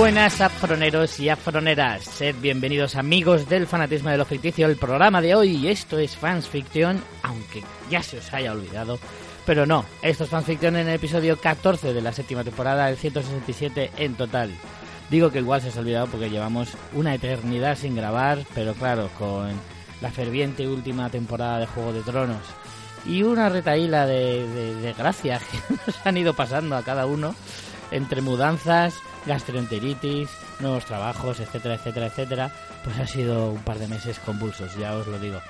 Buenas afroneros y afroneras, sed bienvenidos amigos del fanatismo de lo ficticio, el programa de hoy, esto es Fans Fiction, aunque ya se os haya olvidado, pero no, esto es Fans Fiction en el episodio 14 de la séptima temporada, el 167 en total. Digo que igual se os ha olvidado porque llevamos una eternidad sin grabar, pero claro, con la ferviente última temporada de Juego de Tronos y una retaíla de, de, que nos han ido pasando a cada uno entre mudanzas, gastroenteritis, nuevos trabajos, etcétera, etcétera, etcétera, pues ha sido un par de meses convulsos, ya os lo digo.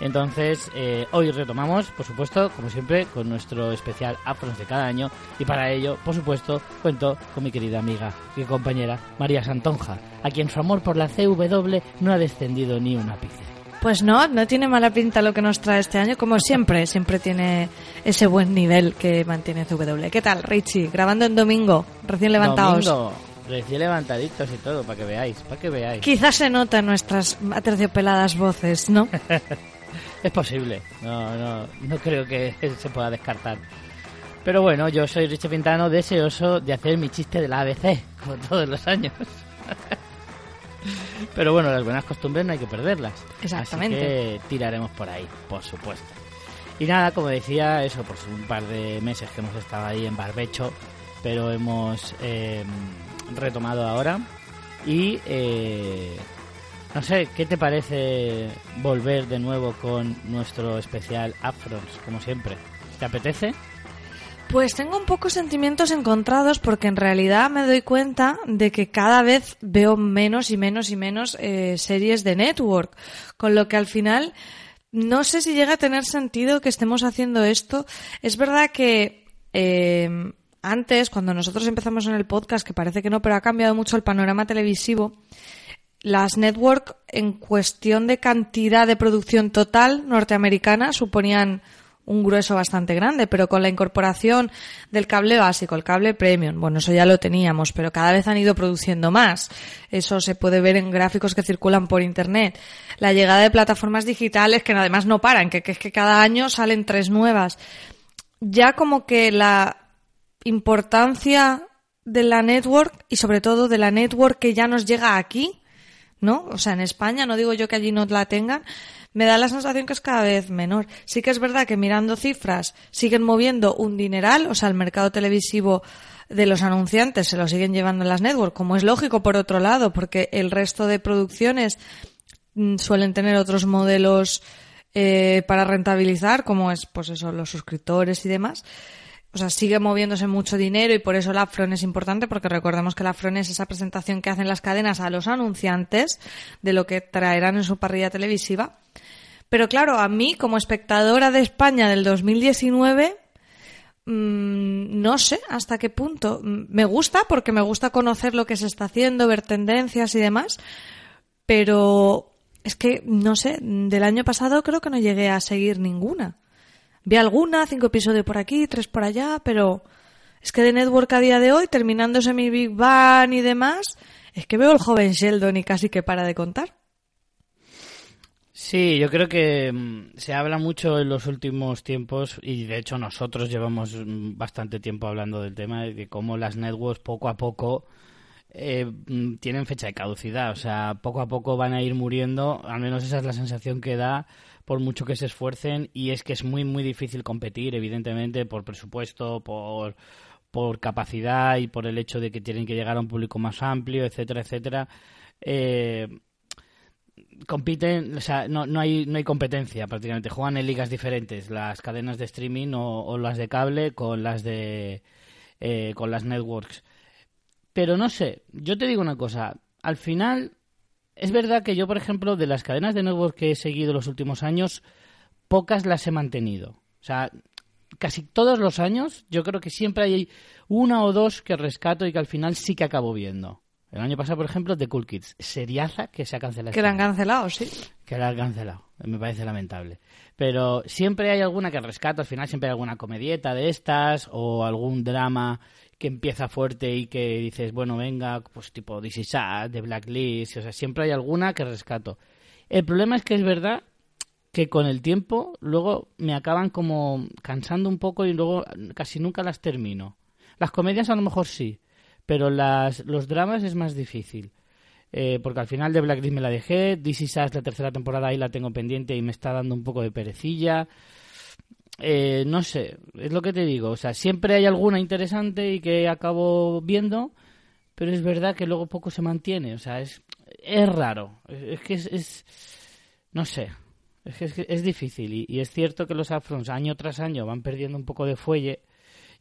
Entonces, eh, hoy retomamos, por supuesto, como siempre, con nuestro especial Afrons de cada año y para ello, por supuesto, cuento con mi querida amiga y compañera María Santonja, a quien su amor por la CW no ha descendido ni un ápice. Pues no, no tiene mala pinta lo que nos trae este año, como siempre, siempre tiene ese buen nivel que mantiene CW. ¿Qué tal, Richie? Grabando en domingo, recién levantados. Domingo, recién levantaditos y todo, para que veáis, para que veáis. Quizás se nota en nuestras aterciopeladas voces, ¿no? Es posible, no, no, no creo que se pueda descartar. Pero bueno, yo soy Richie Pintano, deseoso de hacer mi chiste de la ABC, como todos los años. Pero bueno, las buenas costumbres no hay que perderlas. Exactamente. Así que tiraremos por ahí, por supuesto. Y nada, como decía, eso, pues un par de meses que hemos estado ahí en barbecho, pero hemos eh, retomado ahora. Y eh, no sé, ¿qué te parece volver de nuevo con nuestro especial Afrons, como siempre? ¿Te apetece? Pues tengo un poco sentimientos encontrados porque en realidad me doy cuenta de que cada vez veo menos y menos y menos eh, series de network, con lo que al final no sé si llega a tener sentido que estemos haciendo esto. Es verdad que eh, antes, cuando nosotros empezamos en el podcast, que parece que no, pero ha cambiado mucho el panorama televisivo, las network en cuestión de cantidad de producción total norteamericana suponían un grueso bastante grande, pero con la incorporación del cable básico, el cable premium, bueno, eso ya lo teníamos, pero cada vez han ido produciendo más. Eso se puede ver en gráficos que circulan por internet. La llegada de plataformas digitales que además no paran, que, es que cada año salen tres nuevas. Ya como que la importancia de la network y sobre todo de la network que ya nos llega aquí, ¿no? O sea, en España, no digo yo que allí no la tengan, me da la sensación que es cada vez menor. Sí que es verdad que mirando cifras siguen moviendo un dineral, o sea, el mercado televisivo de los anunciantes se lo siguen llevando en las networks, como es lógico por otro lado, porque el resto de producciones mm, suelen tener otros modelos eh, para rentabilizar, como es, pues eso, los suscriptores y demás. O sea, sigue moviéndose mucho dinero y por eso la Afron es importante, porque recordemos que la Afron es esa presentación que hacen las cadenas a los anunciantes de lo que traerán en su parrilla televisiva. Pero claro, a mí, como espectadora de España del 2019, mmm, no sé hasta qué punto. Me gusta porque me gusta conocer lo que se está haciendo, ver tendencias y demás, pero es que, no sé, del año pasado creo que no llegué a seguir ninguna. Vi alguna, cinco episodios por aquí, tres por allá, pero es que de Network a día de hoy, terminándose mi Big Bang y demás, es que veo el joven Sheldon y casi que para de contar. Sí, yo creo que mm, se habla mucho en los últimos tiempos y de hecho nosotros llevamos mm, bastante tiempo hablando del tema de cómo las networks poco a poco eh, mm, tienen fecha de caducidad, o sea, poco a poco van a ir muriendo, al menos esa es la sensación que da por mucho que se esfuercen y es que es muy muy difícil competir, evidentemente por presupuesto, por por capacidad y por el hecho de que tienen que llegar a un público más amplio, etcétera, etcétera. Eh, compiten, o sea, no, no, hay, no hay competencia prácticamente. Juegan en ligas diferentes, las cadenas de streaming o, las de cable con las de eh, con las networks. Pero no sé, yo te digo una cosa, al final es verdad que yo, por ejemplo, de las cadenas de network que he seguido los últimos años, pocas las he mantenido. O sea, casi todos los años, yo creo que siempre hay una o dos que rescato y que al final sí que acabo viendo. El año pasado, por ejemplo, The Cool Kids, seriaza que se ha cancelado. Que este la han año. cancelado, sí. Que la han cancelado. Me parece lamentable. Pero siempre hay alguna que rescato, al final siempre hay alguna comedieta de estas o algún drama que empieza fuerte y que dices, bueno, venga, pues tipo This Is Us, de Blacklist, o sea, siempre hay alguna que rescato. El problema es que es verdad que con el tiempo luego me acaban como cansando un poco y luego casi nunca las termino. Las comedias a lo mejor sí, pero las, los dramas es más difícil. Eh, porque al final de Blacklist me la dejé, This Is la tercera temporada ahí la tengo pendiente y me está dando un poco de perecilla. Eh, no sé, es lo que te digo, o sea, siempre hay alguna interesante y que acabo viendo, pero es verdad que luego poco se mantiene, o sea, es, es raro, es, que es, es- no sé, es, que es, difícil y, y es cierto que los afrons año tras año van perdiendo un poco de fuelle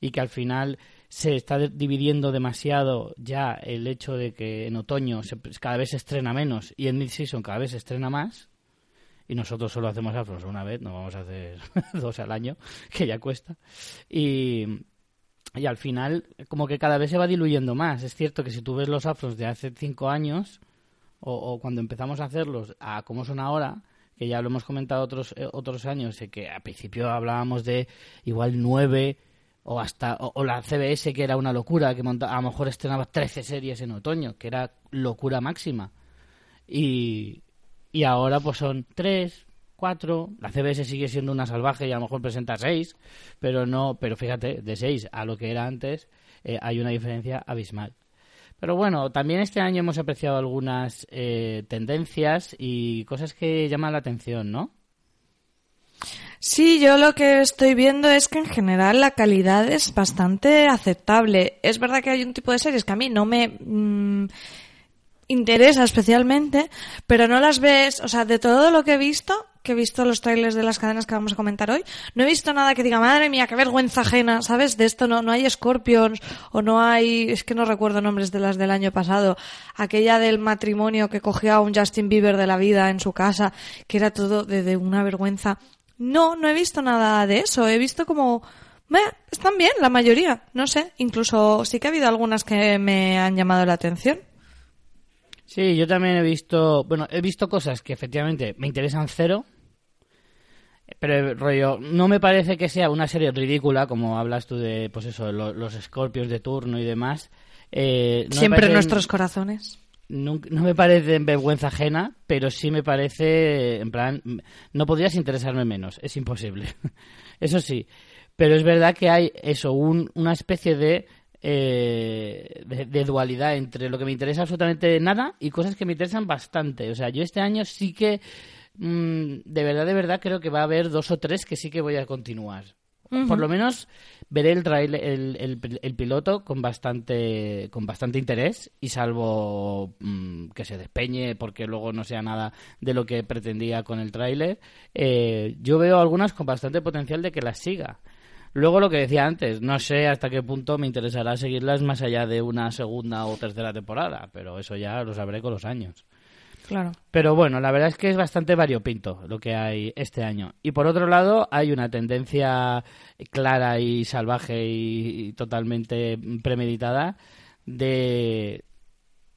y que al final se está dividiendo demasiado ya el hecho de que en otoño se- cada vez se estrena menos y en mid-season cada vez se estrena más y nosotros solo hacemos afros una vez, no vamos a hacer dos al año, que ya cuesta. Y, y al final, como que cada vez se va diluyendo más. Es cierto que si tú ves los afros de hace cinco años, o, cuando empezamos a hacerlos a cómo son ahora, que ya lo hemos comentado otros, eh, otros años, que al principio hablábamos de igual nueve o hasta o, o la CBS que era una locura que monta, a lo mejor estrenaba 13 series en otoño que era locura máxima y, y ahora pues son tres, cuatro. La CBS sigue siendo una salvaje y a lo mejor presenta seis, pero no, pero fíjate, de seis a lo que era antes eh, hay una diferencia abismal. Pero bueno, también este año hemos apreciado algunas eh, tendencias y cosas que llaman la atención, ¿no? Sí, yo lo que estoy viendo es que en general la calidad es bastante aceptable. Es verdad que hay un tipo de series que a mí no me mm, interesa especialmente, pero no las ves, o sea, de todo lo que he visto, que he visto los trailers de las cadenas que vamos a comentar hoy, no he visto nada que diga, madre mía, qué vergüenza ajena, ¿sabes? De esto no, no hay Scorpions, o no hay, es que no recuerdo nombres de las del año pasado, aquella del matrimonio que cogió a un Justin Bieber de la vida en su casa, que era todo de, de una vergüenza. No, no he visto nada de eso, he visto como, "Meh, están bien la mayoría, no sé, incluso sí que ha habido algunas que me han llamado la atención. Sí, yo también he visto, bueno, he visto cosas que efectivamente me interesan cero, pero rollo, no me parece que sea una serie ridícula, como hablas tú de, pues eso, lo- los Scorpios de turno y demás. Eh, no Siempre en parecen- nuestros corazones. nunca- no me parece en vergüenza ajena, pero sí me parece, en plan, no podrías interesarme menos, es imposible. eso sí, pero es verdad que hay eso, un- una especie de, eh, de, de dualidad entre lo que me interesa absolutamente nada y cosas que me interesan bastante. O sea, yo este año sí que, mm, de verdad, de verdad, creo que va a haber dos o tres que sí que voy a continuar. Por lo menos veré el, trail- el, el- el piloto con bastante con bastante interés y salvo mm, que se despeñe porque luego no sea nada de lo que pretendía con el tráiler, eh, yo veo algunas con bastante potencial de que las siga. Luego lo que decía antes, no sé hasta qué punto me interesará seguirlas más allá de una segunda o tercera temporada, pero eso ya lo sabré con los años. Claro. Pero bueno, la verdad es que es bastante variopinto lo que hay este año. Y por otro lado, hay una tendencia clara y salvaje y, totalmente premeditada de,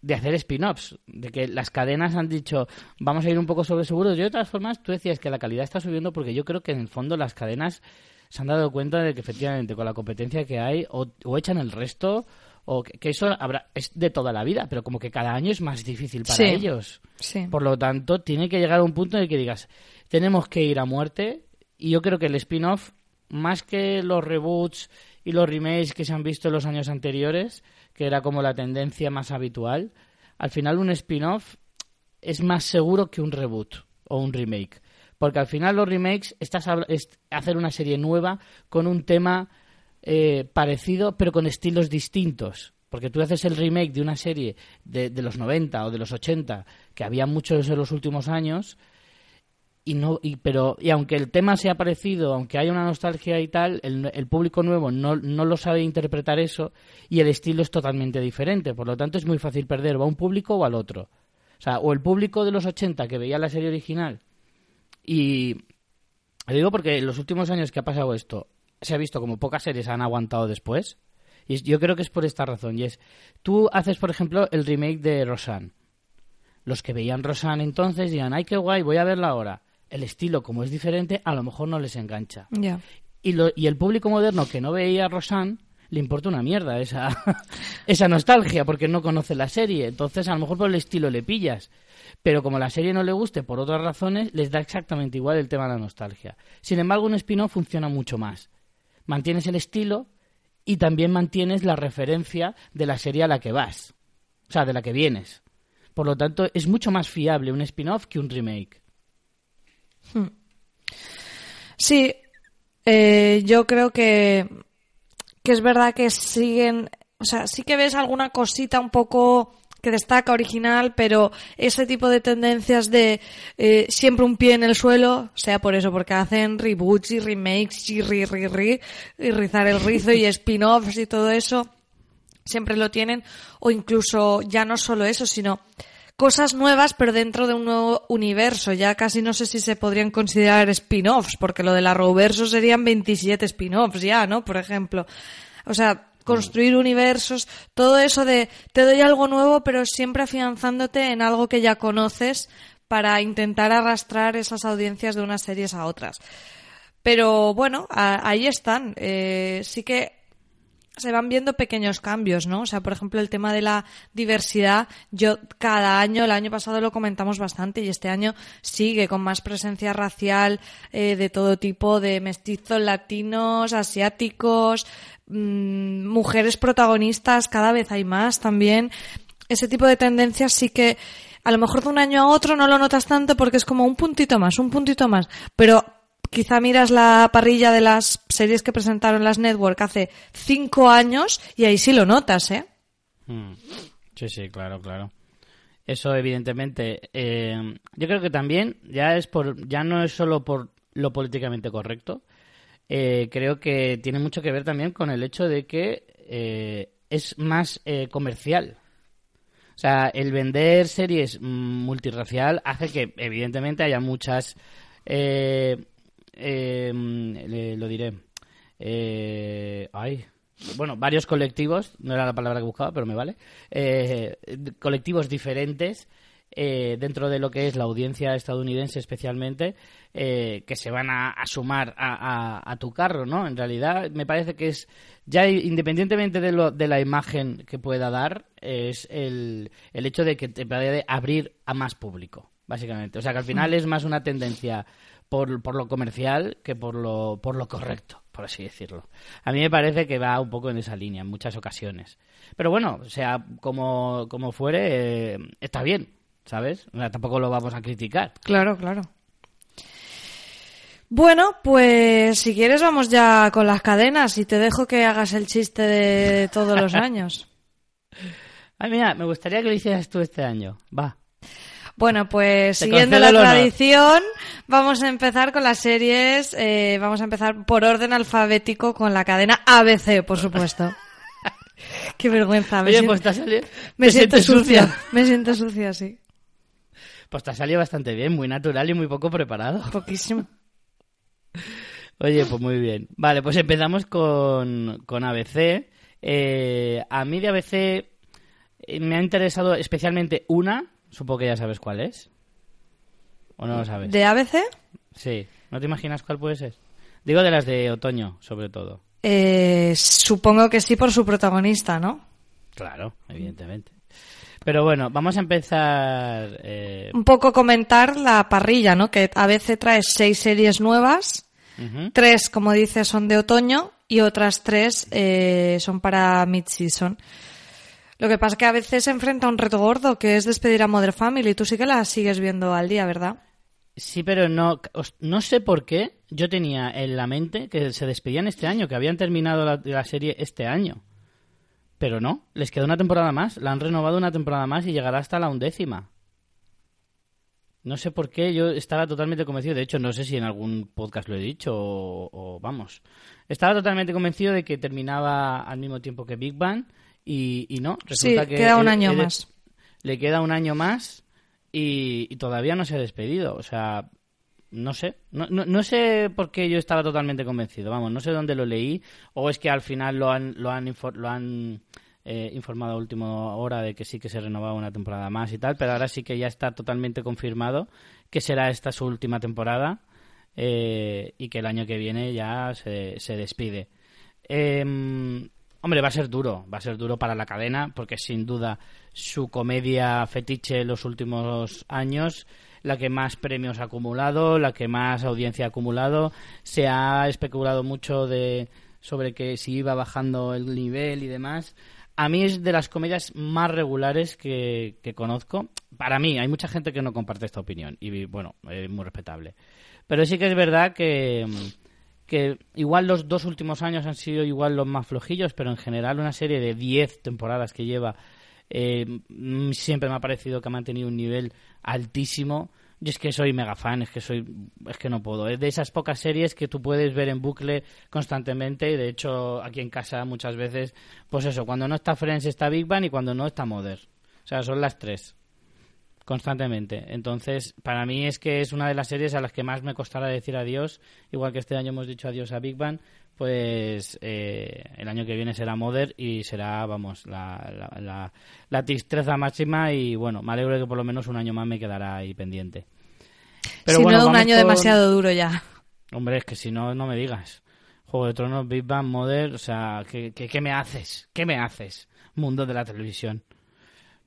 de hacer spin-offs. De que las cadenas han dicho, vamos a ir un poco sobre seguros. Yo, de todas formas, tú decías que la calidad está subiendo porque yo creo que en el fondo las cadenas se han dado cuenta de que efectivamente con la competencia que hay, o, o echan el resto, o que, que eso habrá, es de toda la vida, pero como que cada año es más difícil para Sí. ellos. Sí. Por lo tanto, tiene que llegar a un punto en el que digas, tenemos que ir a muerte. Y yo creo que el spin-off, más que los reboots y los remakes que se han visto en los años anteriores, que era como la tendencia más habitual, al final un spin-off es más seguro que un reboot o un remake. Porque al final los remakes estás habla- es hacer una serie nueva con un tema eh, parecido, pero con estilos distintos. Porque tú haces el remake de una serie de, de los 90 o de los 80, que había muchos en los últimos años, y no y, pero y aunque el tema sea parecido, aunque haya una nostalgia y tal, el, el público nuevo no, no lo sabe interpretar eso y el estilo es totalmente diferente. Por lo tanto, es muy fácil perder o a un público o al otro. O sea, o el público de los 80 que veía la serie original y... Lo digo porque en los últimos años que ha pasado esto, se ha visto como pocas series han aguantado después. Y yo creo que es por esta razón. Y es, tú haces, por ejemplo, el remake de Roseanne. Los que veían Roseanne entonces digan, ay, qué guay, voy a verla ahora. El estilo, como es diferente, a lo mejor no les engancha. Ya. Y, lo- y el público moderno que no veía Roseanne le importa una mierda esa, esa nostalgia porque no conoce la serie. Entonces, a lo mejor por el estilo le pillas. Pero como la serie no le guste por otras razones, les da exactamente igual el tema de la nostalgia. Sin embargo, un spin-off funciona mucho más. Mantienes el estilo y también mantienes la referencia de la serie a la que vas. O sea, de la que vienes. Por lo tanto, es mucho más fiable un spin-off que un remake. Sí, eh, yo creo que, que es verdad que siguen, o sea, sí que ves alguna cosita un poco que destaca original, pero ese tipo de tendencias de eh, siempre un pie en el suelo, sea por eso, porque hacen reboots y remakes y ri, ri, ri, y rizar el rizo y spin-offs y todo eso, siempre lo tienen, o incluso ya no solo eso, sino cosas nuevas, pero dentro de un nuevo universo. Ya casi no sé si se podrían considerar spin-offs, porque lo de la Roverso serían 27 spin-offs ya, ¿no? Por ejemplo. O sea, construir universos, todo eso de te doy algo nuevo, pero siempre afianzándote en algo que ya conoces para intentar arrastrar esas audiencias de unas series a otras. Pero bueno, ahí están. Eh, sí que se van viendo pequeños cambios, ¿no? O sea, por ejemplo, el tema de la diversidad, yo cada año, el año pasado lo comentamos bastante y este año sigue con más presencia racial eh, de todo tipo, de mestizos, latinos, asiáticos, mm, mujeres protagonistas, cada vez hay más también. Ese tipo de tendencias sí que a lo mejor de un año a otro no lo notas tanto porque es como un puntito más, un puntito más, pero quizá miras la parrilla de las series que presentaron las Network hace cinco años y ahí sí lo notas, ¿eh? Mm. Sí, sí, claro, claro. Eso, evidentemente, eh, yo creo que también ya es por, ya no es solo por lo políticamente correcto. Eh, creo que tiene mucho que ver también con el hecho de que eh, es más eh, comercial. O sea, el vender series mm, multirracial hace que, evidentemente, haya muchas. eh, eh, mm, le- lo diré. Ay. Bueno, varios colectivos, no era la palabra que buscaba, pero me vale. colectivos diferentes eh, dentro de lo que es la audiencia estadounidense, especialmente, eh, que se van a, sumar a, a- tu carro, ¿no? En realidad, me parece que es, ya independientemente de, lo, de la imagen que pueda dar, es el, el hecho de que te puede abrir a más público, básicamente. O sea, que al final es más una tendencia por, por lo comercial que por lo, por lo correcto, por así decirlo. A mí me parece que va un poco en esa línea en muchas ocasiones. Pero bueno, sea, como, como fuere, eh, está bien, ¿sabes? O sea, tampoco lo vamos a criticar. Claro, claro. Bueno, pues si quieres vamos ya con las cadenas y te dejo que hagas el chiste de todos los años. Ay, mira, me gustaría que lo hicieras tú este año. Va. Bueno, pues Te siguiendo la tradición, vamos a empezar con las series. eh, vamos a empezar por orden alfabético con la cadena ABC, por supuesto. Qué vergüenza. Me, Oye, siento, pues me siento sucia. Me siento sucia, sí. Pues te ha salido bastante bien, muy natural y muy poco preparado. Poquísimo. Oye, pues muy bien. Vale, pues empezamos con, con ABC. Eh, a mí de ABC eh, me ha interesado especialmente una. Supongo que ya sabes cuál es. ¿O no lo sabes? ¿De ABC? Sí. ¿No te imaginas cuál puede ser? Digo de las de otoño, sobre todo. Eh, supongo que sí por su protagonista, ¿no? Claro, evidentemente. Pero bueno, vamos a empezar. eh, Un poco comentar la parrilla, ¿no? Que ABC trae seis series nuevas. Tres, como dices, son de otoño y otras tres eh, son para mid-season. Lo que pasa es que a veces se enfrenta a un reto gordo, que es despedir a Mother Family. Tú sí que la sigues viendo al día, ¿verdad? Sí, pero no, no sé por qué yo tenía en la mente que se despedían este año, que habían terminado la, la serie este año. Pero no, les queda una temporada más, la han renovado una temporada más y llegará hasta la undécima. No sé por qué, yo estaba totalmente convencido, de hecho no sé si en algún podcast lo he dicho o, o vamos. Estaba totalmente convencido de que terminaba al mismo tiempo que Big Bang y, y no, resulta sí, que queda un año más. le queda un año más y, y todavía no se ha despedido. O sea, no sé. No, no, no sé por qué yo estaba totalmente convencido. Vamos, no sé dónde lo leí. O es que al final lo han, lo han, lo han eh, informado a última hora de que sí que se renovaba una temporada más y tal. Pero ahora sí que ya está totalmente confirmado que será esta su última temporada. eh, y que el año que viene ya se, se despide. Em, hombre, va a ser duro, va a ser duro para la cadena, porque sin duda su comedia fetiche los últimos años, la que más premios ha acumulado, la que más audiencia ha acumulado, se ha especulado mucho de sobre que si iba bajando el nivel y demás. A mí es de las comedias más regulares que, que conozco. Para mí, hay mucha gente que no comparte esta opinión y bueno, es muy respetable. Pero sí que es verdad que, que igual los dos últimos años han sido igual los más flojillos, pero en general una serie de 10 temporadas que lleva eh, siempre me ha parecido que ha mantenido un nivel altísimo. Yo es que soy mega fan, es que soy, es que no puedo. Es de esas pocas series que tú puedes ver en bucle constantemente. y De hecho, aquí en casa muchas veces, pues eso, cuando no está Friends está Big Bang y cuando no está Mother. O sea, son las tres constantemente. Entonces, para mí es que es una de las series a las que más me costará decir adiós, igual que este año hemos dicho adiós a Big Bang, pues eh, el año que viene será Mother y será, vamos, la, la, la, la tristeza máxima y bueno, me alegro de que por lo menos un año más me quedará ahí pendiente. si bueno, no, un año con- demasiado duro ya. Hombre, es que si no, no me digas. Juego de Tronos, Big Bang, Mother, o sea, ¿qué, qué, qué me haces? ¿Qué me haces? Mundo de la televisión.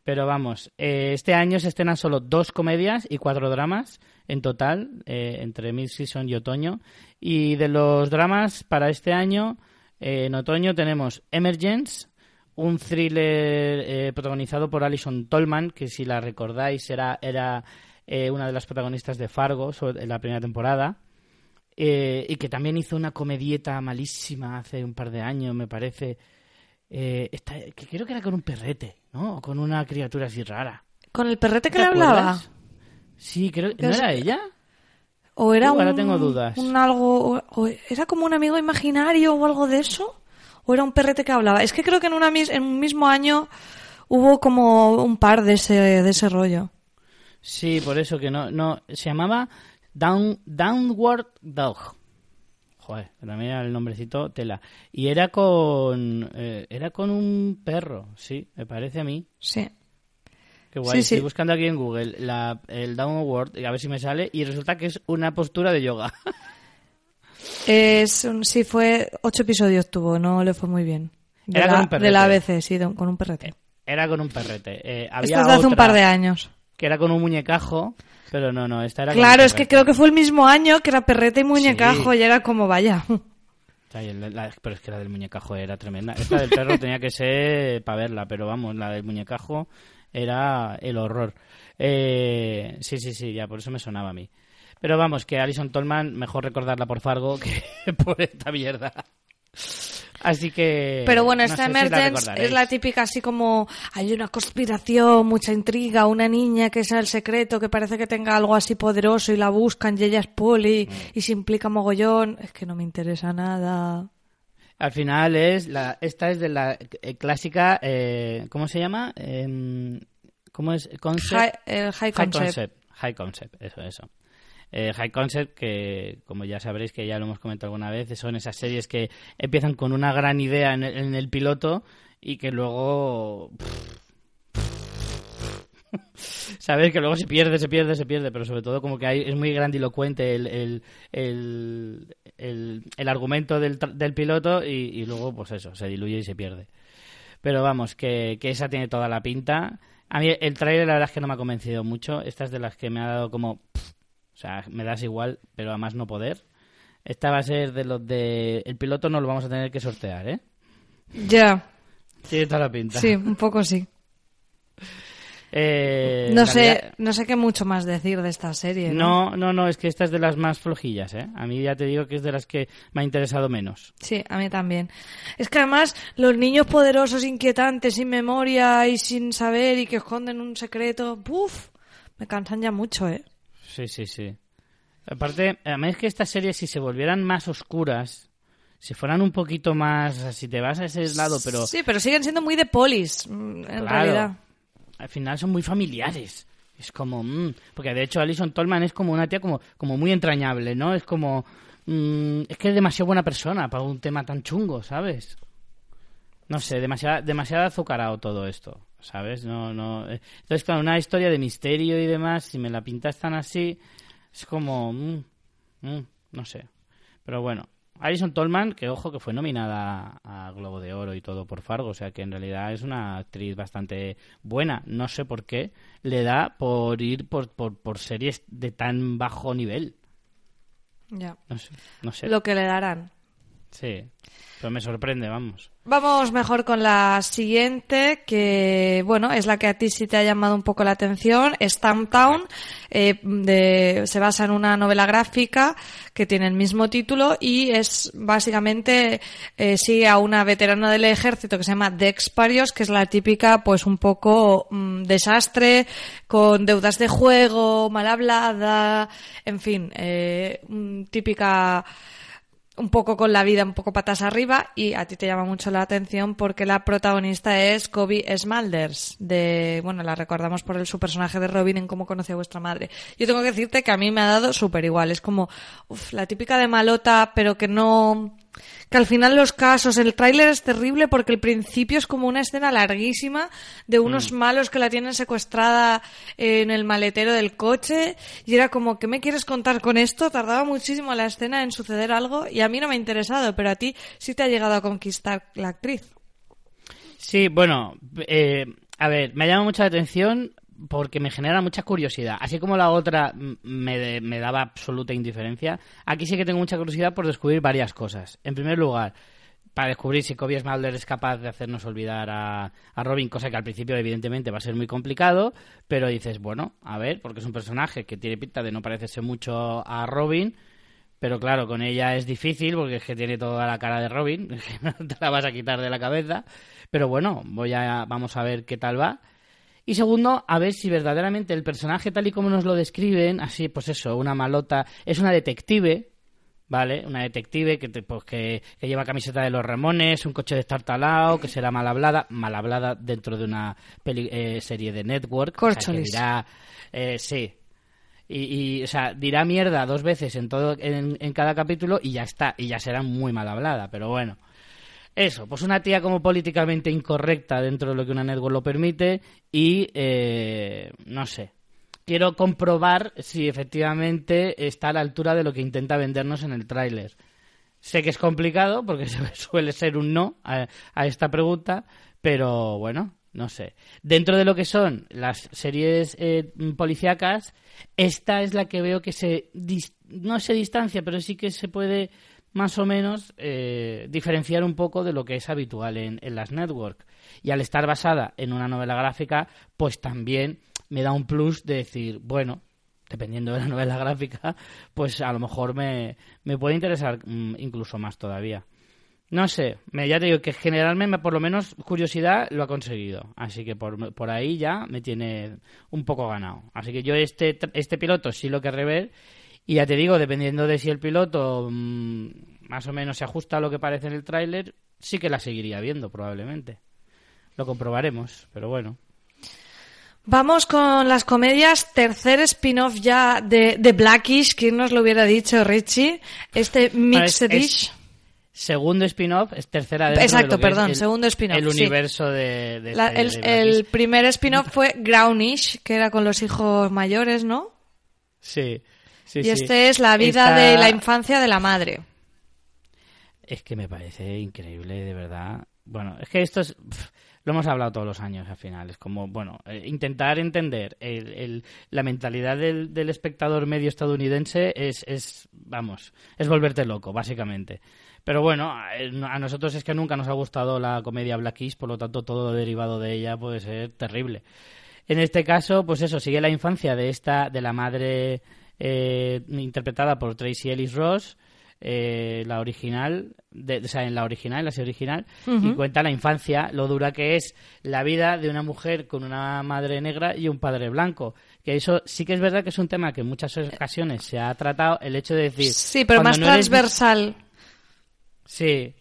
Pero vamos, eh, este año se estrenan solo dos comedias y cuatro dramas en total, eh, entre mid-season y otoño. Y de los dramas para este año, eh, en otoño tenemos Emergence, un thriller eh, protagonizado por Alison Tolman, que si la recordáis era, era eh, una de las protagonistas de Fargo sobre- en la primera temporada. Eh, y que también hizo una comedieta malísima hace un par de años, me parece. Eh, esta- que creo que era con un perrete, ¿no? O con una criatura así rara. Con el perrete que ¿Te le hablaba. acuerdas? Sí, creo ¿No era ella? O era Uh, ahora un, tengo dudas. un algo, o- o era como un amigo imaginario o algo de eso. O era un perrete que hablaba. Es que creo que en, una, en un mismo año hubo como un par de ese, de ese rollo. Sí, por eso que no. no se llamaba Down, Downward Dog. Joder, también era el nombrecito tela. Y era con. eh, era con un perro, sí, me parece a mí. Sí. Qué guay. Sí, sí. Estoy buscando aquí en Google la, el Downward, y a ver si me sale. Y resulta que es una postura de yoga. Es un- sí, fue ocho episodios tuvo, no le fue muy bien. De, Era la, con un perrete. de la ABC, sí, de- con un perrete. Era con un perrete. Eh, había Esto es de hace un par de años. Que era con un muñecajo, pero no, no, esta era Claro, es que creo que fue el mismo año que era perrete y muñecajo Sí. y era como vaya. Ay, el- la- pero es que la del muñecajo era tremenda. Esta del perro tenía que ser para verla, pero vamos, la del muñecajo era el horror. Eh, sí, sí, sí, ya por eso me sonaba a mí. Pero vamos, que Alison Tolman, mejor recordarla por Fargo que por esta mierda. Así que. Pero bueno, no esta si Emergence es la típica así como hay una conspiración, mucha intriga, una niña que es el secreto, que parece que tenga algo así poderoso y la buscan y ella es poli Mm. y se implica mogollón. Es que no me interesa nada. Al final es la, esta es de la eh, clásica, eh, ¿cómo se llama? Em, ¿Cómo es? Concept. High, el high concept. High concept, eso, eso. Eh, high concept, que como ya sabréis que ya lo hemos comentado alguna vez, son esas series que empiezan con una gran idea en el, en el piloto y que luego. Sabes que luego se pierde, se pierde, se pierde, pero sobre todo como que hay, es muy grandilocuente el, el, el, el- el argumento del, del piloto y, y luego, pues eso, se diluye y se pierde. Pero vamos, que, que esa tiene toda la pinta. A mí el trailer la verdad es que no me ha convencido mucho. Esta es de las que me ha dado como... pff, o sea, me das igual, pero a más no poder. Esta va a ser de los de... El piloto no lo vamos a tener que sortear, ¿eh? Ya, Tiene toda la pinta. sí, un poco sí. Eh, No sé, realidad- no sé qué mucho más decir de esta serie. No, ¿no? no, no, es que esta es de las más flojillas, ¿eh? A mí ya te digo que es de las que me ha interesado menos. Sí, a mí también. Es que además los niños poderosos, inquietantes, sin memoria y sin saber y que esconden un secreto, ¡buf! Me cansan ya mucho, ¿eh? Sí, sí, sí. Aparte, a mí es que estas series, si se volvieran más oscuras, si fueran un poquito más, o sea, si te vas a ese lado, pero Sí, pero siguen siendo muy de polis, mm, en Claro. realidad. Al final son muy familiares. Es como, mm, porque de hecho Alison Tolman es como una tía como, como muy entrañable, ¿no? Es como, mm, es que es demasiado buena persona para un tema tan chungo, ¿sabes? No sé, demasiado, demasiado azucarado todo esto, ¿sabes? No, no. eh. Entonces, claro, una historia de misterio y demás, si me la pintas tan así, es como, mm, mm, no sé. Pero bueno, Alison Tolman, que ojo que fue nominada a Globo de Oro y todo por Fargo, o sea que en realidad es una actriz bastante buena. No sé por qué le da por ir por, por, por series de tan bajo nivel. Ya. No sé, no sé. Lo que le darán. Sí, pero me sorprende, vamos. Vamos mejor con la siguiente, que bueno, es la que a ti sí te ha llamado un poco la atención, Stamptown, eh, se basa en una novela gráfica que tiene el mismo título y es básicamente eh, sigue a una veterana del ejército que se llama Dex Parios, que es la típica, pues un poco mm, desastre, con deudas de juego, mal hablada, en fin, eh, mm, típica un poco con la vida un poco patas arriba y a ti te llama mucho la atención porque la protagonista es Kobe Smulders de bueno la recordamos por el, su personaje de Robin en cómo conocí a vuestra madre. Yo tengo que decirte que a mí me ha dado súper igual es como uf, la típica de malota pero que no que al final los casos, el tráiler es terrible porque el principio es como una escena larguísima de unos malos que la tienen secuestrada en el maletero del coche y era como, ¿qué me quieres contar con esto? Tardaba muchísimo la escena en suceder algo y a mí no me ha interesado, pero a ti sí te ha llegado a conquistar la actriz. Sí, bueno, eh, a ver, me llama mucho la atención porque me genera mucha curiosidad. Así como la otra me, de- me daba absoluta indiferencia, aquí sí que tengo mucha curiosidad por descubrir varias cosas. En primer lugar, para descubrir si Kobe Smulders es capaz de hacernos olvidar a, a Robin, cosa que al principio evidentemente va a ser muy complicado, pero dices, bueno, a ver, porque es un personaje que tiene pinta de no parecerse mucho a Robin, pero claro, con ella es difícil porque es que tiene toda la cara de Robin, no te la vas a quitar de la cabeza. Pero bueno, voy a, vamos a ver qué tal va. Y segundo, a ver si verdaderamente el personaje tal y como nos lo describen, así pues eso, una malota, es una detective, ¿vale? Una detective que, te- pues, que, que lleva camiseta de los Ramones, un coche destartalado, que será mal hablada, mal hablada dentro de una peli- eh, serie de network. o sea, que dirá, eh, sí. Y, y, o sea, dirá mierda dos veces en todo en, en cada capítulo y ya está, y ya será muy mal hablada, pero bueno. Eso, pues una tía como políticamente incorrecta dentro de lo que una network lo permite y eh, no sé. Quiero comprobar si efectivamente está a la altura de lo que intenta vendernos en el tráiler. Sé que es complicado porque suele ser un no a, esta pregunta, pero bueno, no sé. Dentro de lo que son las series eh, policíacas, esta es la que veo que se no se distancia, pero sí que se puede más o menos eh, diferenciar un poco de lo que es habitual en, en las network. Y al estar basada en una novela gráfica, pues también me da un plus de decir, bueno, dependiendo de la novela gráfica, pues a lo mejor me, me puede interesar mm, incluso más todavía. No sé, me, ya te digo que generalmente, por lo menos, curiosidad lo ha conseguido. Así que por, por ahí ya me tiene un poco ganado. Así que yo este, este piloto sí lo querré ver. Y ya te digo, dependiendo de si el piloto mm, más o menos se ajusta a lo que parece en el tráiler, sí que la seguiría viendo probablemente. Lo comprobaremos, pero bueno. Vamos con las comedias, tercer spin-off ya de, de Blackish, ¿quién nos lo hubiera dicho, Richie? Este Mixed es- Dish. Segundo spin-off es tercera Exacto, de lo que es perdón, el- segundo spin-off, El sí. universo de, de La- este- el, de el primer spin-off fue Grownish, que era con los hijos mayores, ¿no? Sí, sí, y sí. este es la vida Esta- de la infancia de la madre. Es que me parece increíble, de verdad. Bueno, es que esto es... lo hemos hablado todos los años al final. Es como, bueno, eh, intentar entender el- el- la mentalidad del, del espectador medio estadounidense es, es, vamos, es volverte loco, básicamente. Pero bueno, a a nosotros es que nunca nos ha gustado la comedia Blackish, por lo tanto todo derivado de ella puede ser terrible. En este caso, pues eso, sigue la infancia de esta, de la madre eh, interpretada por Tracy Ellis Ross, eh, la original, de, o sea, en la original, en la serie original, y cuenta la infancia, lo dura que es la vida de una mujer con una madre negra y un padre blanco. Que eso sí que es verdad que es un tema que en muchas ocasiones se ha tratado, el hecho de decir... Sí, pero más no eres- transversal. Sí.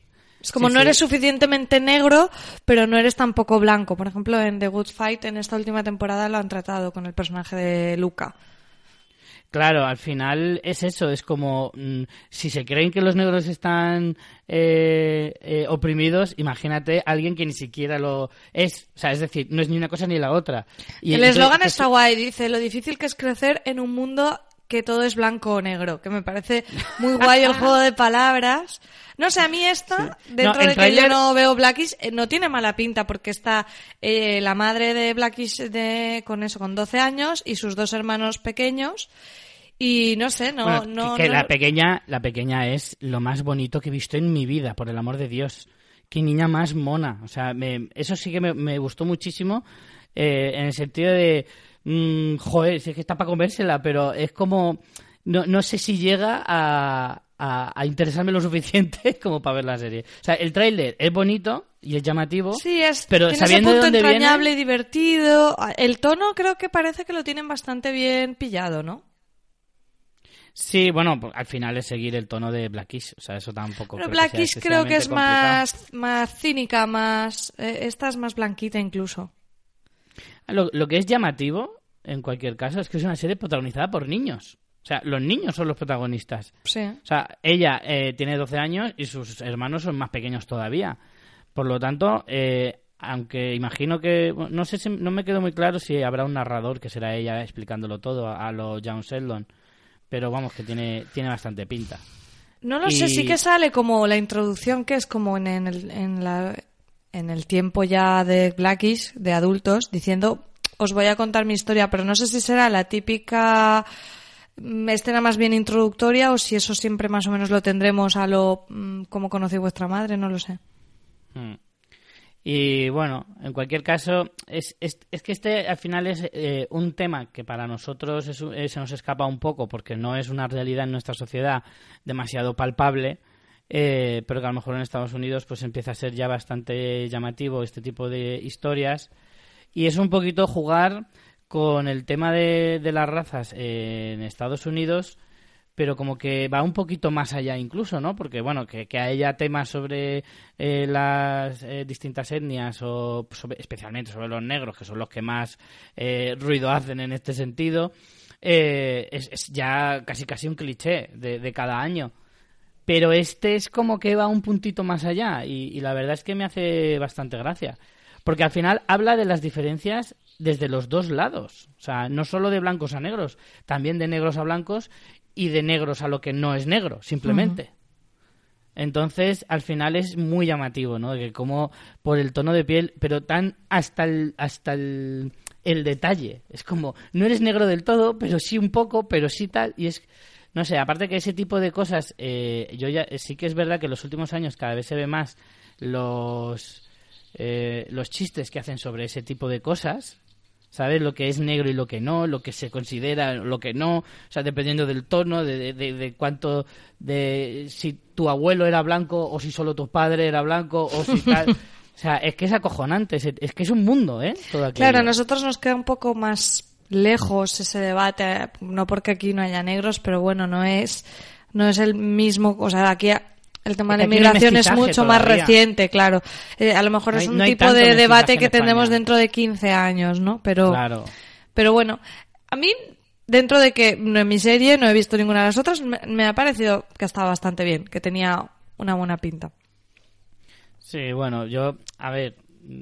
Es como Sí, no sí. eres suficientemente negro, pero no eres tampoco blanco. Por ejemplo, en The Good Fight, en esta última temporada, lo han tratado con el personaje de Luca. Claro, al final es eso, es como mm, si se creen que los negros están eh, eh, oprimidos, imagínate alguien que ni siquiera lo es, o sea, es decir, no es ni una cosa ni la otra. Y el eslogan está guay, dice, lo difícil que es crecer en un mundo que todo es blanco o negro, que me parece muy guay el juego de palabras. No sé, a mí esta, dentro de que yo no veo Blackish, eh, no tiene mala pinta porque está eh, la madre de Blackish de, con eso, con 12 años y sus dos hermanos pequeños. Y no sé, no, Bueno, no, que no- la pequeña, la pequeña es lo más bonito que he visto en mi vida, por el amor de Dios. Qué niña más mona. O sea, me- eso sí que me, me gustó muchísimo eh, en el sentido de, mm, joder, si es que está para comérsela, pero es como, no, no sé si llega a, a, a interesarme lo suficiente como para ver la serie. O sea, el tráiler es bonito y es llamativo, Sí, es, pero ese sabiendo de dónde entrañable viene, y divertido. El tono creo que parece que lo tienen bastante bien pillado, ¿no? Sí, bueno, pues, al final es seguir el tono de Blackish, o sea, eso tampoco. Pero Blackish creo que es complicado. más, más cínica, más... eh, esta es más blanquita incluso. Lo, lo que es llamativo, en cualquier caso, es que es una serie protagonizada por niños. O sea, los niños son los protagonistas. Sí. O sea, ella eh, tiene 12 años y sus hermanos son más pequeños todavía. Por lo tanto, eh, aunque imagino que... No sé si, no me quedó muy claro si habrá un narrador que será ella explicándolo todo a, a lo John Sheldon. Pero vamos, que tiene, tiene bastante pinta. No lo Y- sé, sí que sale como la introducción que es como en, en el, en, la, en el tiempo ya de Blackish, de adultos, diciendo, os voy a contar mi historia, pero no sé si será la típica mm, escena más bien introductoria o si eso siempre más o menos lo tendremos a lo mm, como conocí vuestra madre, no lo sé. Mm. Y bueno, en cualquier caso, es, es, es que este al final es eh, un tema que para nosotros es eh, se nos escapa un poco porque no es una realidad en nuestra sociedad demasiado palpable, eh, pero que a lo mejor en Estados Unidos pues empieza a ser ya bastante llamativo este tipo de historias. Y es un poquito jugar con el tema de, de las razas en Estados Unidos pero como que va un poquito más allá incluso, ¿no? Porque, bueno, que, que haya temas sobre eh, las eh, distintas etnias o especialmente sobre los negros, que son los que más eh, ruido hacen en este sentido, eh, es, es ya casi casi un cliché de, de cada año. Pero este es como que va un puntito más allá y, y la verdad es que me hace bastante gracia. Porque al final habla de las diferencias desde los dos lados. O sea, no solo de blancos a negros, también de negros a blancos y de negros a lo que no es negro, simplemente. Entonces, al final es muy llamativo, ¿no? De que como por el tono de piel, pero tan hasta el, hasta el, el detalle. Es como, no eres negro del todo, pero sí un poco, pero sí tal. Y es, no sé, aparte que ese tipo de cosas, eh, yo ya, sí que es verdad que en los últimos años cada vez se ve más los, eh, los chistes que hacen sobre ese tipo de cosas. ¿Sabes? Lo que es negro y lo que no, lo que se considera, lo que no, o sea, dependiendo del tono, de, de- de, cuánto, de si tu abuelo era blanco o si solo tu padre era blanco o si tal. o sea, es que es acojonante, es, es que es un mundo, ¿eh? Todo. Claro, a nosotros nos queda un poco más lejos ese debate, no porque aquí no haya negros, pero bueno, no es, no es el mismo, o sea, aquí el tema de hay inmigración es mucho más reciente, claro. Eh, a lo mejor No es un no tipo de debate que tendremos dentro de 15 años, ¿no? Pero, Claro. pero bueno, a mí, dentro de que no en mi serie no he visto ninguna de las otras, me, me ha parecido que estaba bastante bien, que tenía una buena pinta. Sí, bueno, yo, a ver,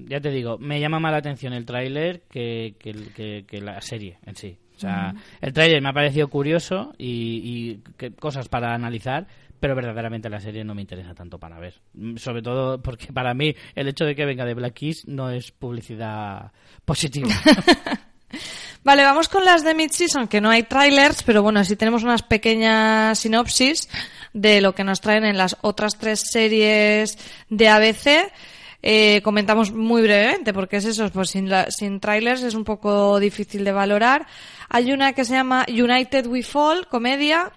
ya te digo, me llama más la atención el tráiler que, que, que- que la serie en sí. O sea, el tráiler me ha parecido curioso y, y cosas para analizar, pero verdaderamente la serie no me interesa tanto para ver. Mm, Sobre todo porque para mí el hecho de que venga de Black Keys no es publicidad positiva. Vale, vamos con las de mid-season, que no hay trailers, pero bueno, sí tenemos unas pequeñas sinopsis de lo que nos traen en las otras tres series de ABC. Eh, comentamos muy brevemente, porque es eso, pues sin, la- sin trailers es un poco difícil de valorar. Hay una que se llama United We Fall, comedia,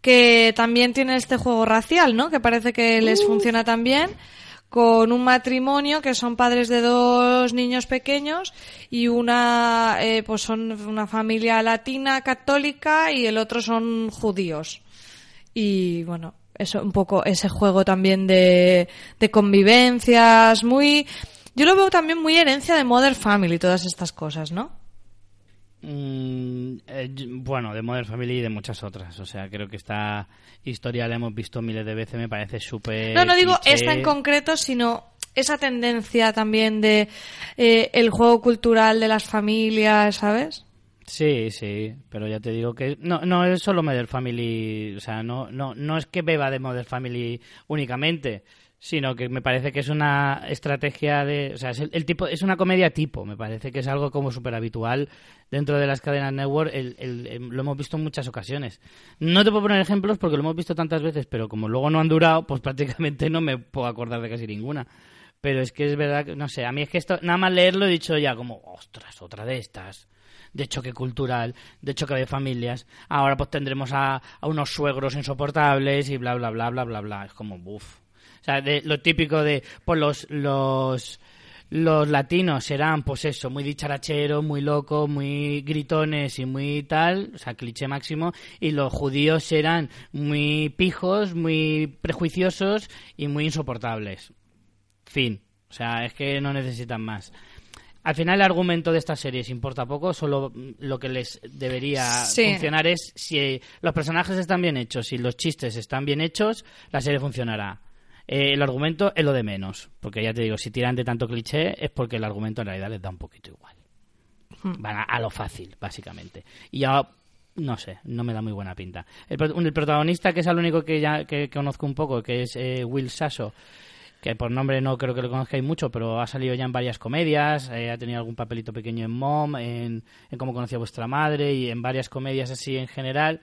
que también tiene este juego racial, ¿no? Que parece que les funciona también con un matrimonio que son padres de dos niños pequeños y una eh, pues son una familia latina católica y el otro son judíos y bueno, eso un poco ese juego también de, de convivencias, muy yo lo veo también muy herencia de Mother Family todas estas cosas, ¿no? Mm, eh, bueno, de Modern Family y de muchas otras. O sea, creo que esta historia la hemos visto miles de veces. Me parece súper. No, no digo cliché. esta en concreto, sino esa tendencia también de eh, el juego cultural de las familias, ¿sabes? Sí, sí, pero ya te digo que no, no es solo Modern Family, o sea, no, no, no es que beba de Modern Family únicamente, sino que me parece que es una estrategia de, o sea, es el, tipo, es una comedia tipo, me parece que es algo como súper habitual dentro de las cadenas network, el- el- lo hemos visto en muchas ocasiones. No te puedo poner ejemplos porque lo hemos visto tantas veces, pero como luego no han durado, pues prácticamente no me puedo acordar de casi ninguna. Pero es que es verdad que, no sé, a mí es que esto, nada más leerlo he dicho ya como, ostras, otra de estas de choque cultural, de choque de familias. Ahora pues tendremos a, unos suegros insoportables y bla, bla, bla, bla, bla, bla. Es como, buf. O sea, de, lo típico de, pues los, los, los latinos serán, pues eso, muy dicharacheros, muy locos, muy gritones y muy tal, o sea, cliché máximo, y los judíos serán muy pijos, muy prejuiciosos y muy insoportables. Fin. O sea, es que no necesitan más. Al final el argumento de estas series importa poco, solo lo que les debería Sí. funcionar es si los personajes están bien hechos, si los chistes están bien hechos, la serie funcionará. Eh, el argumento es lo de menos, porque ya te digo, si tiran de tanto cliché es porque el argumento en realidad les da un poquito igual. Van a, a lo fácil, básicamente. Y ya, no sé, no me da muy buena pinta. El protagonista, que es el único que ya que conozco un poco, que es eh, Will Sasso, que por nombre no creo que lo conozcáis mucho, pero ha salido ya en varias comedias, eh, ha tenido algún papelito pequeño en Mom, en, en Cómo conocí a vuestra madre y en varias comedias así en general.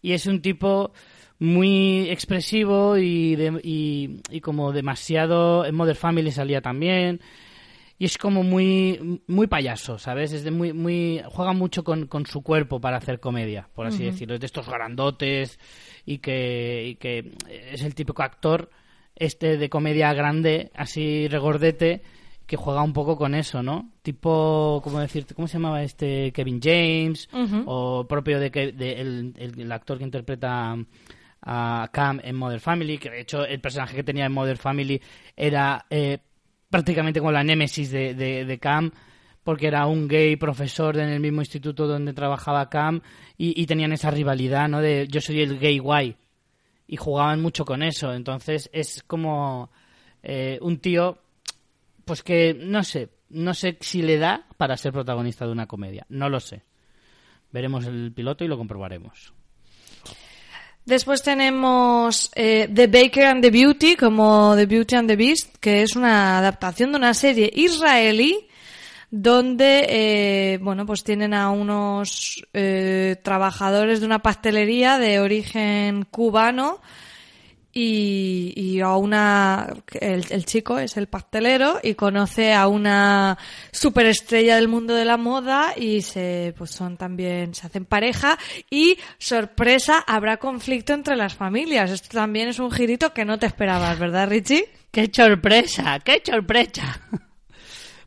Y es un tipo muy expresivo y, de- y, y como demasiado... En Mother Family salía también. Y es como muy muy payaso, ¿sabes? Es de muy muy juega mucho con, con su cuerpo para hacer comedia, por así decirlo, Es de estos grandotes y que, y que es el típico actor este de comedia grande, así regordete, que juega un poco con eso, ¿no? Tipo, ¿cómo decirte? ¿Cómo se llamaba este Kevin James? O propio de, que, de el, el- el actor que interpreta a Cam en Mother Family, que de hecho el personaje que tenía en Mother Family era eh, prácticamente como la némesis de, de, de Cam, porque era un gay profesor en el mismo instituto donde trabajaba Cam y, y tenían esa rivalidad, ¿no? De yo soy el gay guay y jugaban mucho con eso. Entonces es como eh, un tío, pues que no sé, no sé si le da para ser protagonista de una comedia. No lo sé. Veremos el piloto y lo comprobaremos. Después tenemos eh, The Baker and the Beauty, como The Beauty and the Beast, que es una adaptación de una serie israelí donde, eh, bueno, pues tienen a unos eh, trabajadores de una pastelería de origen cubano y, y a una el, el chico es el pastelero y conoce a una superestrella del mundo de la moda y se pues son también se hacen pareja y sorpresa habrá conflicto entre las familias esto también es un girito que no te esperabas verdad Richie ¡Qué sorpresa! ¡Qué sorpresa!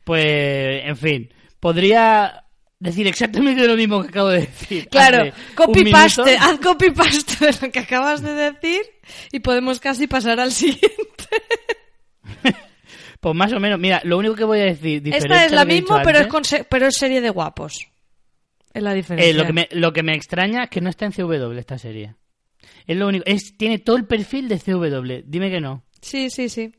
Pues, en fin, podría decir exactamente lo mismo que acabo de decir. claro hace copy un paste minuto. haz copy paste de lo que acabas de decir y podemos casi pasar al siguiente Pues más o menos, mira, lo único que voy a decir esta es la misma pero es antes, con se- pero es serie de guapos es la diferencia eh, lo, que me, lo que me extraña es que no está en CW esta serie. Es lo único, es, tiene todo el perfil de CW, dime que no. Sí, sí, sí.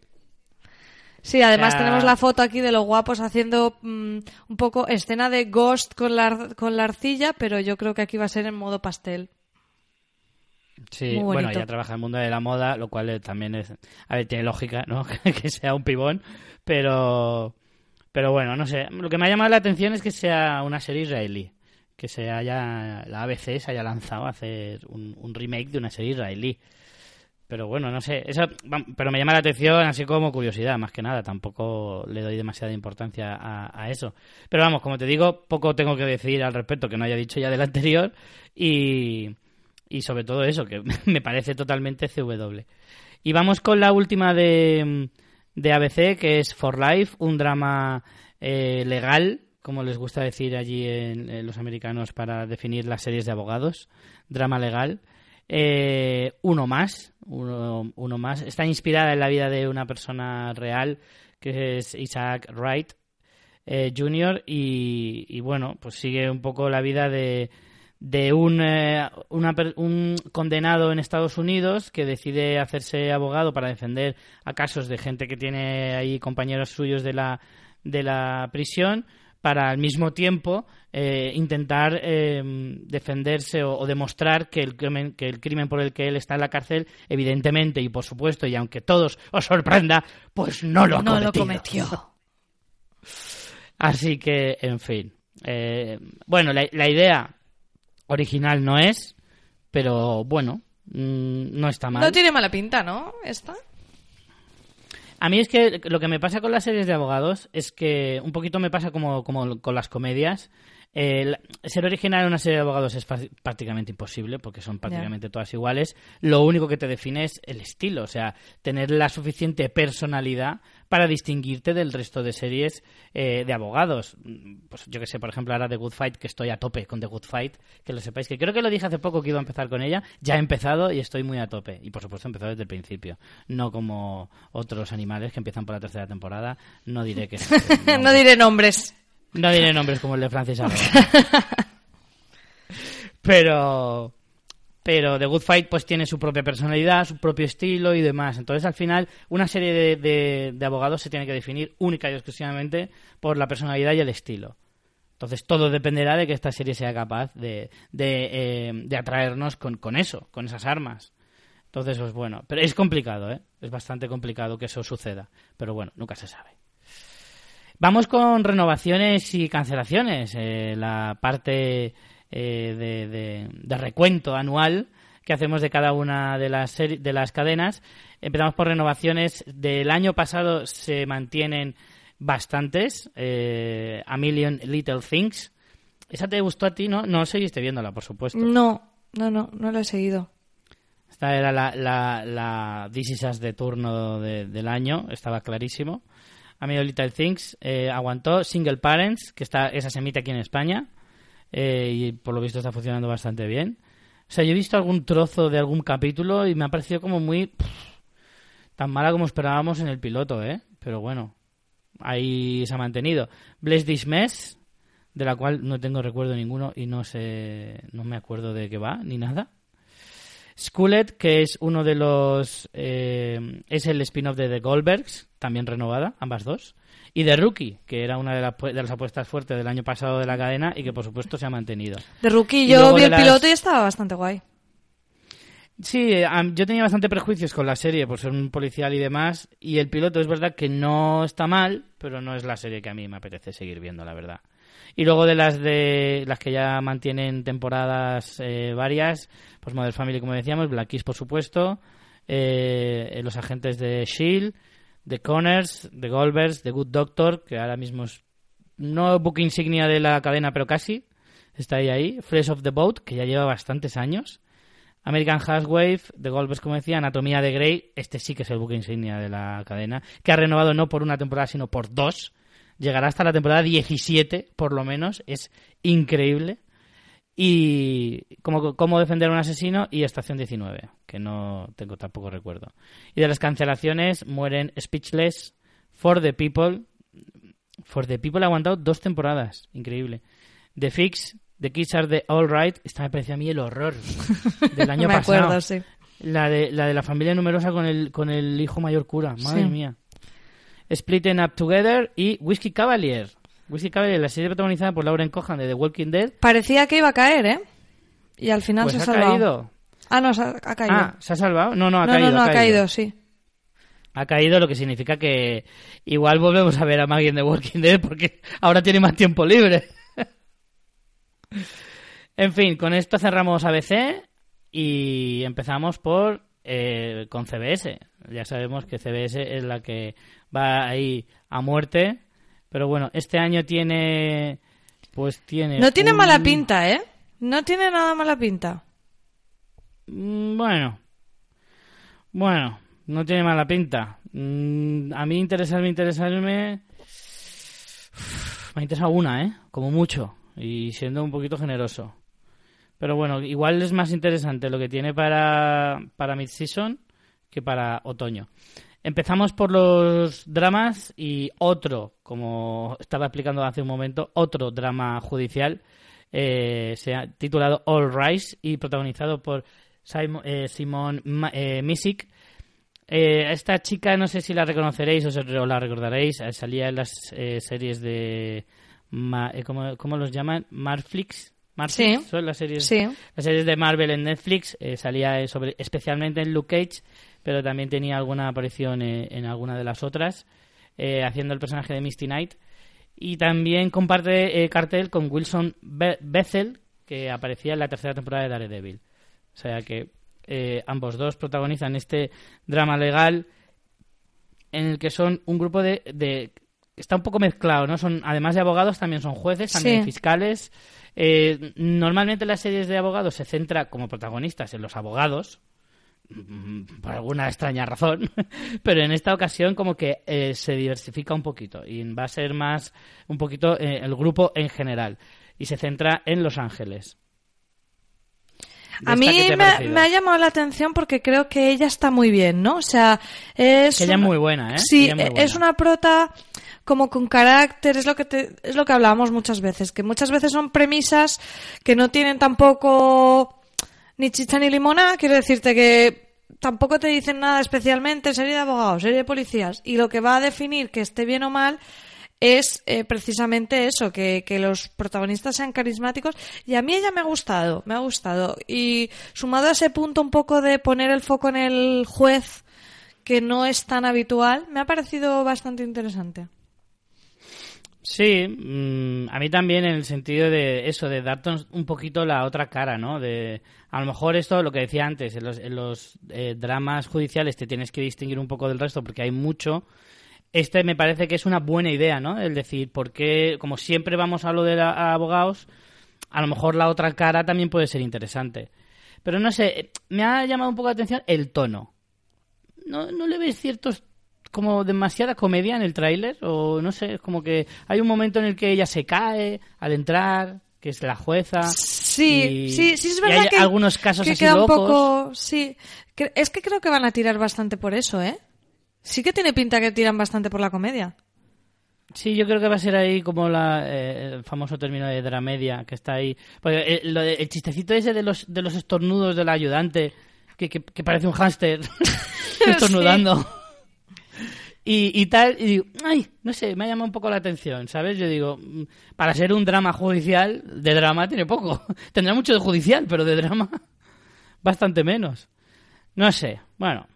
Sí, además tenemos la foto aquí de los guapos haciendo mm, un poco escena de Ghost con la, con la arcilla, pero yo creo que aquí va a ser en modo pastel. Sí, bueno, ella trabaja en el mundo de la moda, lo cual eh, también es, a ver, tiene lógica, ¿no? que sea un pibón, pero, pero bueno, no sé. Lo que me ha llamado la atención es que sea una serie israelí, que se haya, la ABC se haya lanzado a hacer un, un remake de una serie israelí. Pero bueno, no sé, eso, pero me llama la atención así como curiosidad, más que nada, tampoco le doy demasiada importancia a, eso. Pero vamos, como te digo, poco tengo que decir al respecto que no haya dicho ya del anterior y, y sobre todo eso, que me parece totalmente CW. Y vamos con la última de, de ABC, que es For Life, un drama eh, legal, como les gusta decir allí en los americanos para definir las series de abogados, drama legal. Eh, uno más, uno, uno más. Está inspirada en la vida de una persona real que es Isaac Wright eh, Jr. Y, bueno, pues sigue un poco la vida de, de un, eh, un condenado en Estados Unidos que decide hacerse abogado para defender a casos de gente que tiene ahí compañeros suyos de la, de la prisión para al mismo tiempo eh, intentar eh, defenderse o, o demostrar que el, crimen, que el crimen por el que él está en la cárcel, evidentemente y por supuesto, y aunque todos os sorprenda, pues no lo no cometió. Así que, en fin. Eh, bueno, la, la idea original no es, pero bueno, mm, no está mal. No tiene mala pinta, ¿no? Esta. A mí es que lo que me pasa con las series de abogados es que un poquito me pasa como, como con las comedias. Eh, ser original en una serie de abogados es prácticamente imposible porque son prácticamente todas iguales. Lo único que te define es el estilo, o sea, tener la suficiente personalidad para distinguirte del resto de series eh, de abogados. Pues yo que sé, por ejemplo, ahora The Good Fight, que estoy a tope con The Good Fight, que lo sepáis, que creo que lo dije hace poco que iba a empezar con ella, ya he empezado y estoy muy a tope. Y por supuesto he empezado desde el principio, no como otros animales que empiezan por la tercera temporada. No diré que... no diré nombres. No diré nombres como el de Francis Arroyo. pero pero The Good Fight pues tiene su propia personalidad, su propio estilo y demás. Entonces al final una serie de, de- abogados se tiene que definir única y exclusivamente por la personalidad y el estilo. Entonces todo dependerá de que esta serie sea capaz de, de, eh, atraernos con, con eso, con esas armas. Entonces, pues bueno, pero es complicado, ¿eh? Es bastante complicado que eso suceda. Pero bueno, nunca se sabe. Vamos con renovaciones y cancelaciones. eh, la parte eh, de, de- de recuento anual que hacemos de cada una de las, de las cadenas. Empezamos por renovaciones. Del año pasado se mantienen bastantes. eh, a Million Little Things. ¿Esa te gustó a ti, no? No seguiste viéndola, por supuesto. No, no, no, no lo he seguido. Esta era la, la, la This Is Us de turno de- del año, estaba clarísimo. A mí Little Things eh, aguantó. Single Parents, que está, esa se emite aquí en España. Eh, y por lo visto está funcionando bastante bien. O sea, yo he visto algún trozo de algún capítulo y me ha parecido como muy... tan mala como esperábamos en el piloto, ¿eh? Pero bueno, ahí se ha mantenido. Bless This Mess, de la cual no tengo recuerdo ninguno y no sé... No me acuerdo de qué va, ni nada. Skullet, que es uno de los. eh, es el spin-off de The Goldbergs, también renovada, ambas dos. Y The Rookie, que era una de las, de las apuestas fuertes del año pasado de la cadena y que por supuesto se ha mantenido. De Rookie Y yo vi de el las- piloto y estaba bastante guay. Sí, eh, yo tenía bastante prejuicios con la serie por ser un policial y demás. Y el piloto es verdad que no está mal, pero no es la serie que a mí me apetece seguir viendo, la verdad. Y luego de las de las que ya mantienen temporadas eh, varias, pues Modern Family, como decíamos, Black por supuesto, eh, los agentes de Shield, The Connors, The Goldbergs, The Good Doctor, que ahora mismo es no book insignia de la cadena, pero casi está ahí ahí, Fresh of the Boat, que ya lleva bastantes años. American Wave, The Goldbergs, como decía, Anatomía de Grey, este sí que es el buque insignia de la cadena, que ha renovado no por una temporada, sino por dos. Llegará hasta la temporada 17, por lo menos. Es increíble. Y cómo, cómo defender a un asesino y Estación 19, que no tengo tampoco recuerdo. Y de las cancelaciones mueren Speechless, For the People. For the People ha aguantado dos temporadas, increíble. The Fix, The Kids Are the All Right, esta me pareció a mí el horror del año Me pasado. acuerdo, sí. La de, la de la familia numerosa con el, con el hijo mayor cura. Madre Sí. mía. Splitting Up Together y Whiskey Cavalier. Whiskey Cavalier, la serie protagonizada por Lauren Cohan de The Walking Dead. Parecía que iba a caer, ¿eh? Y al final Pues se ha salvado. caído. Ah, no, se ha, ha caído. Ah, ¿se ha salvado? No, no, ha no, caído. no, no, ha caído, sí. Ha caído, lo que significa que igual volvemos a ver a Maggie en The Walking Dead porque ahora tiene más tiempo libre. en fin, con esto cerramos ABC y empezamos por eh, con CBS. Ya sabemos que CBS es la que va ahí a muerte, pero bueno, este año tiene pues tiene No tiene un- mala pinta, ¿eh? No tiene nada mala pinta. Mm, Bueno. Bueno, no tiene mala pinta. Mm, A mí interesarme, interesarme... Me ha interesado una, ¿eh? Como mucho. Y siendo un poquito generoso. Pero bueno, igual es más interesante lo que tiene para, para mid-season que para otoño. Empezamos por los dramas y otro, como estaba explicando hace un momento, otro drama judicial eh, se ha titulado All Rise y protagonizado por Simon, eh, Simon eh. Eh, esta chica no sé si la reconoceréis o, la recordaréis, eh, salía en las eh, series de... Ma- eh, ¿cómo, cómo los llaman? Marflix. Marflix Sí. son las series Sí. las series de Marvel en Netflix eh, salía eh, sobre, especialmente en Luke Cage, pero también tenía alguna aparición eh, en alguna de las otras, eh, haciendo el personaje de Misty Knight. Y también comparte cartel con Wilson Be- Bethel, que aparecía en la tercera temporada de Daredevil. O sea que ambos dos protagonizan este drama legal en el que son un grupo de, de- está un poco mezclado, ¿no? Son además de abogados también son jueces, también Sí. fiscales. Eh, normalmente las series de abogados se centra como protagonistas en los abogados mm, por alguna extraña razón, pero en esta ocasión como que eh, se diversifica un poquito y va a ser más un poquito eh, el grupo en general y se centra en Los Ángeles. ¿De A mí me, ha- parecido? me ha llamado la atención porque creo que ella está muy bien, ¿no? O sea, es... Que ella es muy buena, ¿eh? Sí, buena. es una prota como con carácter, es lo que te- es lo que hablábamos muchas veces, que muchas veces son premisas que no tienen tampoco ni chicha ni limona, quiero decirte que tampoco te dicen nada especialmente, serie de abogados, serie de policías, y lo que va a definir que esté bien o mal es eh, precisamente eso, que, que los protagonistas sean carismáticos. Y a mí ella me ha gustado, me ha gustado. Y sumado a ese punto un poco de poner el foco en el juez, que no es tan habitual, me ha parecido bastante interesante. Sí, mm, a mí también en el sentido de eso, de darte un poquito la otra cara, ¿no? De, a lo mejor esto, lo que decía antes, en los, eh, dramas judiciales te tienes que distinguir un poco del resto porque hay mucho. Este me parece que es una buena idea, ¿no? El decir, porque como siempre vamos a lo de abogados, a lo mejor la otra cara también puede ser interesante. Pero no sé, me ha llamado un poco la atención el tono. ¿No, no le ves ciertos como demasiada comedia en el tráiler? O no sé, es como que hay un momento en el que ella se cae al entrar, que es la jueza. Sí, y- sí, sí es y verdad hay que algunos casos que así queda un locos. poco, sí, es que creo que van a tirar bastante por eso, ¿eh? Sí que tiene pinta que tiran bastante por la comedia. Sí, yo creo que va a ser ahí como la, eh, el famoso término de dramedia que está ahí. Porque eh, lo de- el chistecito ese de los, de los estornudos del ayudante, que, que, que parece un hámster estornudando. Y, y tal, y digo, ay, no sé, me ha llamado un poco la atención, ¿sabes? Yo digo, mm, para ser un drama judicial, de drama tiene poco. Tendrá mucho de judicial, pero de drama bastante menos. No sé, bueno,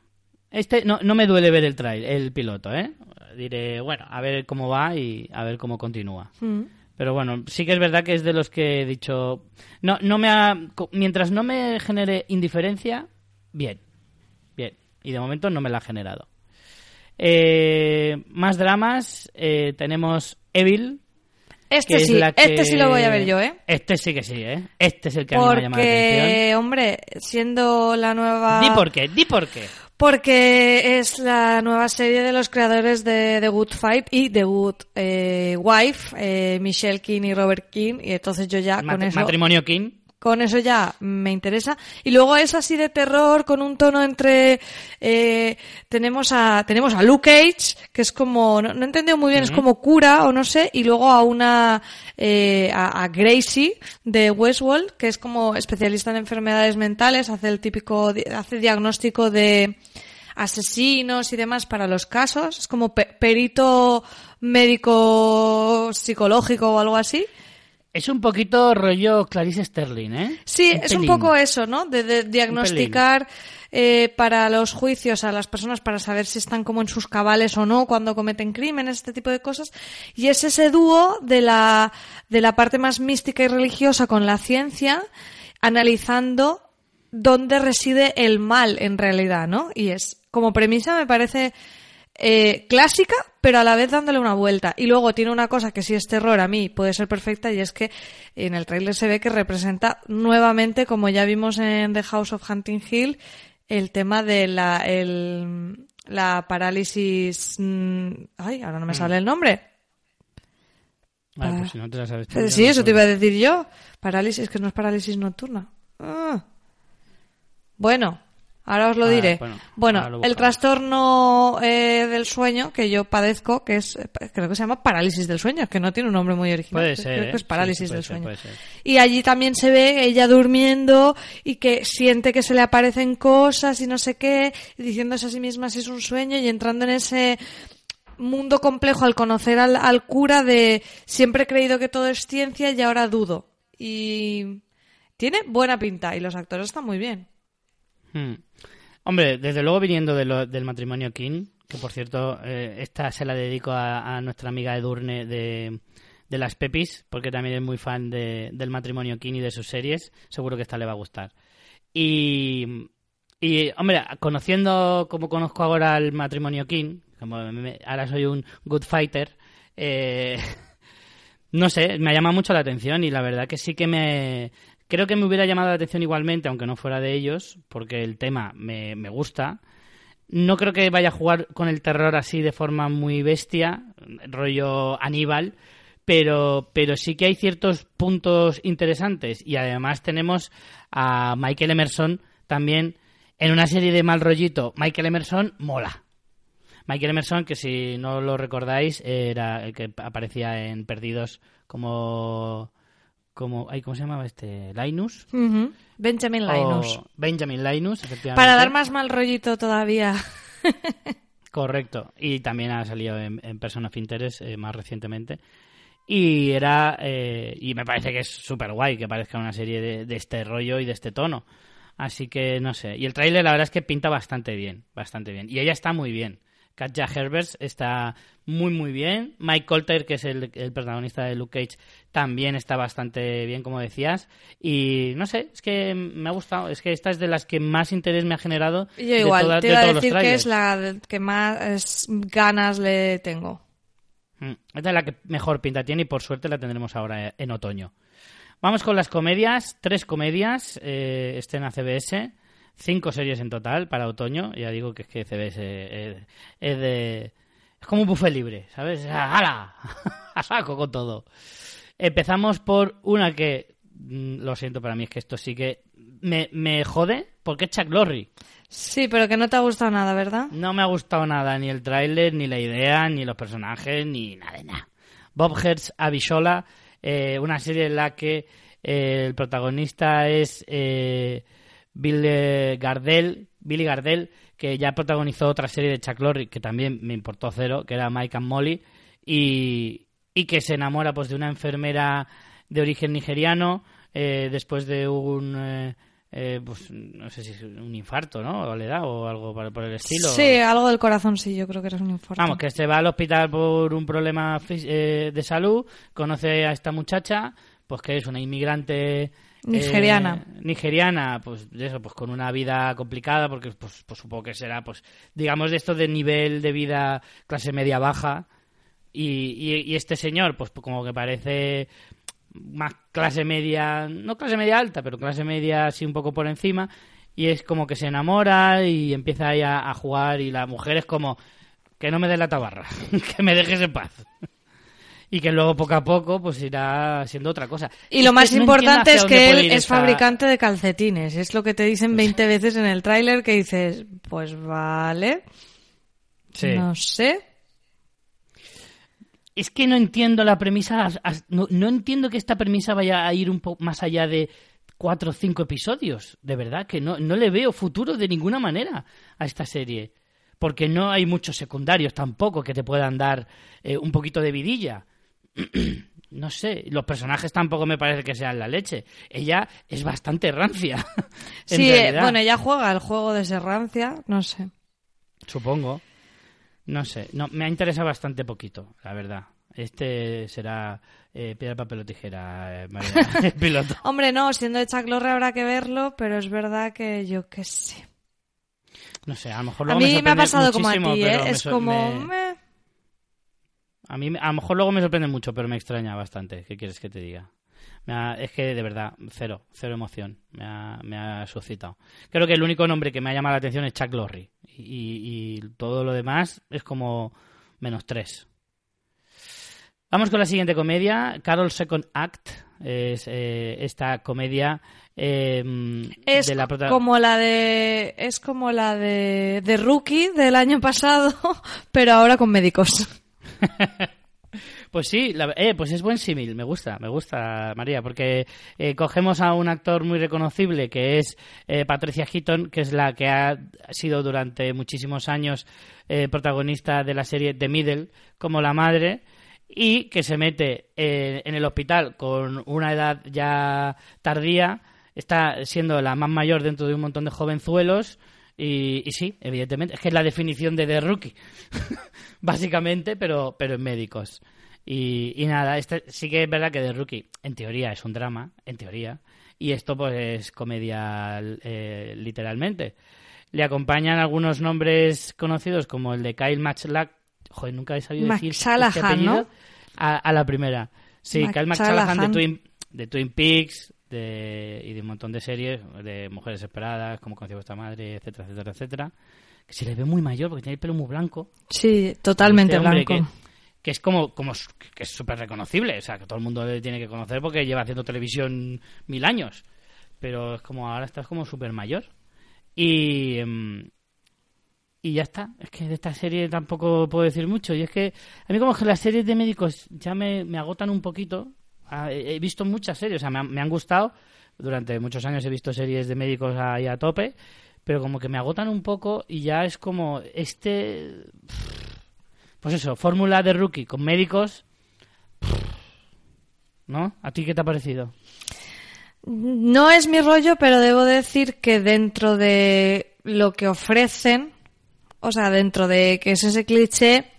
este no, no me duele ver el trail, el piloto, ¿eh? Diré, bueno, a ver cómo va y a ver cómo continúa. Mm. Pero bueno, sí que es verdad que es de los que he dicho, no, no me ha, mientras no me genere indiferencia, bien, bien. Y de momento no me la ha generado. Eh, más dramas, eh, tenemos Evil. Este es sí, que- este sí lo voy a ver yo, ¿eh? Este sí que sí, ¿eh? Este es el que a mí me llama la atención. Hombre, siendo la nueva... Di por qué, di por qué. Porque es la nueva serie de los creadores de The Good Fight y The Good eh, Wife, eh, Michelle King y Robert King, y entonces yo ya con eso... Matrimonio King. Con eso ya me interesa. Y luego es así de terror, con un tono entre... eh, tenemos a tenemos a Luke Cage, que es como... No, no he entendido muy bien, es como cura o no sé. Y luego a una... eh, a, a Gracie de Westworld, que es como especialista en enfermedades mentales, hace el típico... hace diagnóstico de asesinos y demás para los casos. Es como pe- perito médico psicológico o algo así. Es un poquito rollo Clarice Sterling, ¿eh? Sí, es un poco eso, ¿no? De, de diagnosticar eh, para los juicios a las personas para saber si están como en sus cabales o no cuando cometen crímenes, este tipo de cosas. Y es ese dúo de la, de la parte más mística y religiosa con la ciencia, analizando dónde reside el mal en realidad, ¿no? Y es, como premisa me parece eh, clásica, pero a la vez dándole una vuelta. Y luego tiene una cosa que si es terror a mí puede ser perfecta y es que en el tráiler se ve que representa nuevamente, como ya vimos en The House of Hunting Hill, el tema de la, el, la parálisis... mm, Ay, ahora no me sale el nombre. Ah, Para- pues si no te la sabes Eh, Sí, no eso te iba a decir yo. Parálisis, que no es parálisis nocturna. Ah. Bueno, ahora os lo Ah, diré. bueno, Bueno, ahora lo el trastorno eh, del sueño que yo padezco, que es, eh, creo que se llama parálisis del sueño, que no tiene un nombre muy original. Puede Creo ser, que ¿eh? es parálisis Sí, del ser, sueño. Y allí también se ve ella durmiendo y que siente que se le aparecen cosas y no sé qué, diciéndose a sí misma si es un sueño y entrando en ese mundo complejo al conocer al, al cura de siempre he creído que todo es ciencia y ahora dudo. Y tiene buena pinta y los actores están muy bien. Hmm. Hombre, desde luego viniendo del matrimonio King, que por cierto, eh, esta se la dedico a, a nuestra amiga Edurne de, de las Pepis, porque también es muy fan de- del matrimonio King y de sus series, seguro que esta le va a gustar. Y, y hombre, conociendo como conozco ahora el matrimonio King, como me- ahora soy un good fighter, eh, no sé, me llama mucho la atención y la verdad que sí que me... Creo que me hubiera llamado la atención igualmente, aunque no fuera de ellos, porque el tema me, gusta. No creo que vaya a jugar con el terror así de forma muy bestia, rollo Aníbal, pero, pero sí que hay ciertos puntos interesantes. Y además tenemos a Michael Emerson también en una serie de mal rollito. Michael Emerson mola. Michael Emerson, que si no lo recordáis, era el que aparecía en Perdidos como. Como ay, ¿Cómo se llamaba este? Linus. Benjamin Linus. O Benjamin Linus, efectivamente. Para dar más mal rollito todavía. Correcto. Y también ha salido en, en Person of Interest eh, más recientemente. Y era. eh, y me parece que es súper guay que aparezca una serie de, de este rollo y de este tono. Así que no sé. Y el tráiler, la verdad es que pinta bastante bien. Bastante bien. Y ella está muy bien. Katja Herbers está muy, muy bien. Mike Colter, que es el, el protagonista de Luke Cage, también está bastante bien, como decías. Y no sé, es que me ha gustado. Es que esta es de las que más interés me ha generado. Yo de igual, toda- te de a decir que es la que más ganas le tengo. Mm, Esta es la que mejor pinta tiene y por suerte la tendremos ahora eh, en otoño. Vamos con las comedias, tres comedias, eh, estén a CBS, cinco series en total para otoño. Ya digo que es que CBS eh, es de... Es como un buffet libre, ¿sabes? ¡Hala! A saco con todo. Empezamos por una que, mm, lo siento para mí, es que esto sí que me, me jode, porque es Chuck Lorre. Sí, pero que no te ha gustado nada, ¿verdad? No me ha gustado nada, ni el tráiler, ni la idea, ni los personajes, ni nada de nada. Bob Hertz Abishola, eh, una serie en la que eh, el protagonista es eh, Bill Gardell, Billy Gardell, que ya protagonizó otra serie de Chuck Lorre que también me importó cero, que era Mike and Molly, y, y que se enamora pues de una enfermera de origen nigeriano eh, después de un eh, eh, pues no sé si un infarto, ¿no? O le da o algo por, por el estilo. Sí, algo del corazón sí, yo creo que eres un informe. Vamos, que se va al hospital por un problema eh, de salud, conoce a esta muchacha, pues que es una inmigrante eh, Nigeriana. nigeriana, pues de eso, pues con una vida complicada, porque pues, pues supongo que será, pues, digamos, de esto de nivel de vida clase media baja. Y, y- y este señor, pues como que parece más clase media, no clase media alta, pero clase media así un poco por encima, y es como que se enamora y empieza ahí a, a jugar y la mujer es como que no me dé la tabarra, que me dejes en paz. Y que luego poco a poco pues irá siendo otra cosa. Y Es lo más importante es que él es esta- fabricante de calcetines. Es lo que te dicen 20 veces en el tráiler que dices, pues vale, Sí. no sé. Es que no entiendo la premisa, no, no entiendo que esta premisa vaya a ir un poco más allá de cuatro o cinco episodios. De verdad que no, no le veo futuro de ninguna manera a esta serie. Porque no hay muchos secundarios tampoco que te puedan dar eh, un poquito de vidilla. no sé, los personajes tampoco me parece que sean la leche. Ella es bastante rancia. en Sí, eh, realidad. bueno, ella juega el juego de Serrancia, no sé. Supongo. No sé. No, me ha interesado bastante poquito, la verdad. Este será eh, piedra, papel o tijera, eh, María, el piloto. Hombre, no, siendo de Chuck Lorre habrá que verlo, pero es verdad que yo qué sé. No sé, a lo mejor A mí me, ha pasado como a ti, ¿eh? Es so- como... me- meh. A mí a lo mejor luego me sorprende mucho, pero me extraña bastante. ¿Qué quieres que te diga? Me ha- es que de verdad, cero, cero emoción me ha, me ha suscitado. Creo que el único nombre que me ha llamado la atención es Chuck Lorre. Y, todo lo demás es como menos tres. Vamos con la siguiente comedia, Carol Second Act. Es eh, esta comedia eh, Es de la prota- como la de es como la de, de Rookie del año pasado, pero ahora con médicos. Pues sí, la- eh, pues es buen símil, me gusta, me gusta, María, porque eh, cogemos a un actor muy reconocible que es eh, Patricia Heaton, que es la que ha sido durante muchísimos años eh, protagonista de la serie The Middle, como la madre, y que se mete eh, en el hospital con una edad ya tardía, está siendo la más mayor dentro de un montón de jovenzuelos. Y, y sí, evidentemente, es que es la definición de The Rookie, básicamente, pero, pero en médicos. Y, y nada, este, sí que es verdad que The Rookie, en teoría, es un drama, en teoría, y esto pues es comedia eh, literalmente. Le acompañan algunos nombres conocidos como el de Kyle Matchlock, joder, nunca he sabido decir este apellido, ¿no? a, a la primera. Sí, Kyle McShanahan de. Twin, de Twin Peaks de, y de un montón de series, de Mujeres Esperadas, como conoció vuestra madre, etcétera, etcétera, etcétera. Que se le ve muy mayor porque tiene el pelo muy blanco. Sí, totalmente Este blanco. Que, que es como, como que es súper reconocible, o sea, que todo el mundo le tiene que conocer porque lleva haciendo televisión mil años. Pero es como ahora estás como súper mayor. Y, em, y ya está. Es que de esta serie tampoco puedo decir mucho. Y es que a mí como que las series de médicos ya me, me agotan un poquito. Ah, He visto muchas series, o sea, me han, me han gustado. Durante muchos años he visto series de médicos ahí a tope. Pero como que me agotan un poco y ya es como este... Pues eso, fórmula de rookie con médicos. ¿No? ¿A ti qué te ha parecido? No es mi rollo, pero debo decir que dentro de lo que ofrecen, o sea, dentro de que es ese cliché,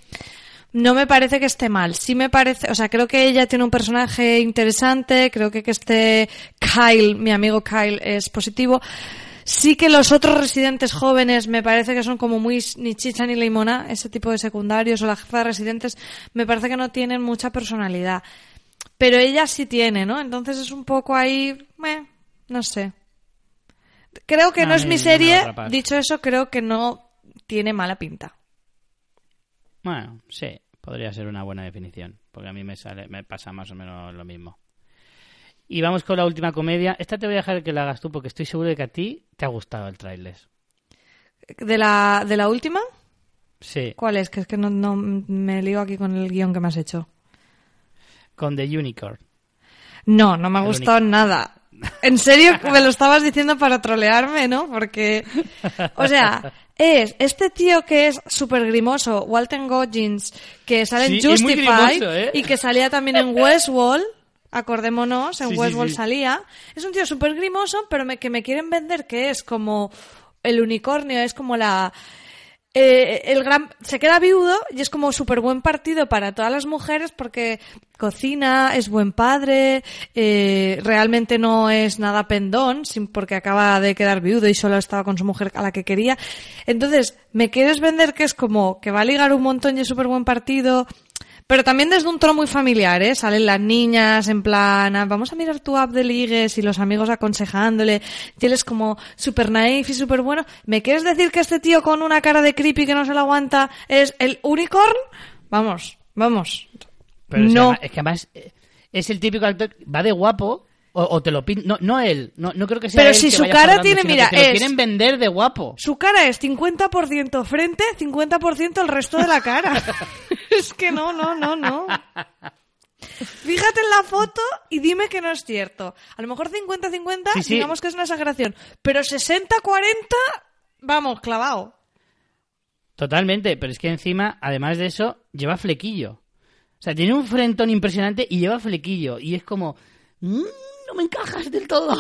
no me parece que esté mal. Sí me parece, o sea, creo que ella tiene un personaje interesante, creo que que este Kyle, mi amigo Kyle, es positivo. Sí que los otros residentes jóvenes me parece que son como muy ni chicha ni limona, ese tipo de secundarios o la jefa de residentes, me parece que no tienen mucha personalidad. Pero ella sí tiene, ¿no? Entonces es un poco ahí, meh, no sé. Creo que no es mi serie. Dicho eso, creo que no tiene mala pinta. Bueno, sí, podría ser una buena definición, porque a mí me sale, me pasa más o menos lo mismo. Y vamos con la última comedia. Esta te voy a dejar que la hagas tú, porque estoy seguro de que a ti te ha gustado el tráiler. ¿De la, de la última? Sí, ¿Cuál es? Que es que no, no me lío aquí con el guion que me has hecho. con The Unicorn. No, no me ha El gustado nada. En serio, me lo estabas diciendo para trolearme, ¿no? Porque, o sea, es este tío que es súper grimoso, Walton Goggins, que sale Sí, en grimoso, ¿eh? y que salía también en Westworld. Acordémonos, en Sí, sí, Westworld sí. salía. Es un tío súper grimoso, pero me- que me quieren vender que es como el unicornio, es como la, eh, el gran se queda viudo y es como súper buen partido para todas las mujeres porque cocina, es buen padre, eh, realmente no es nada pendón, sin, porque acaba de quedar viudo y solo estaba con su mujer a la que quería. Entonces, me quieres vender que es como que va a ligar un montón y es súper buen partido, pero también desde un tono muy familiar, ¿eh? Salen las niñas en plan, "Ah, vamos a mirar tu app de ligues y los amigos aconsejándole. Y él es como súper naif y súper bueno. ¿Me quieres decir que este tío con una cara de creepy que no se lo aguanta es el unicorn? Vamos, vamos. Pero no. es que además eh, es el típico actor, va de guapo, o, o te lo pin... No, no él, no, no creo que sea Pero él si que su vaya cara tiene, mira, que te lo es- quieren vender de guapo. Su cara es 50% frente, 50% el resto de la cara. es que no, no, no, no. Fíjate en la foto y dime que no es cierto. A lo mejor 50-50, Sí, sí. digamos que es una exageración. Pero 60-40, vamos, clavado. Totalmente, pero es que encima, además de eso, lleva flequillo. O sea, tiene un frentón impresionante y lleva flequillo. Y es como, "Mm, no me encajas del todo.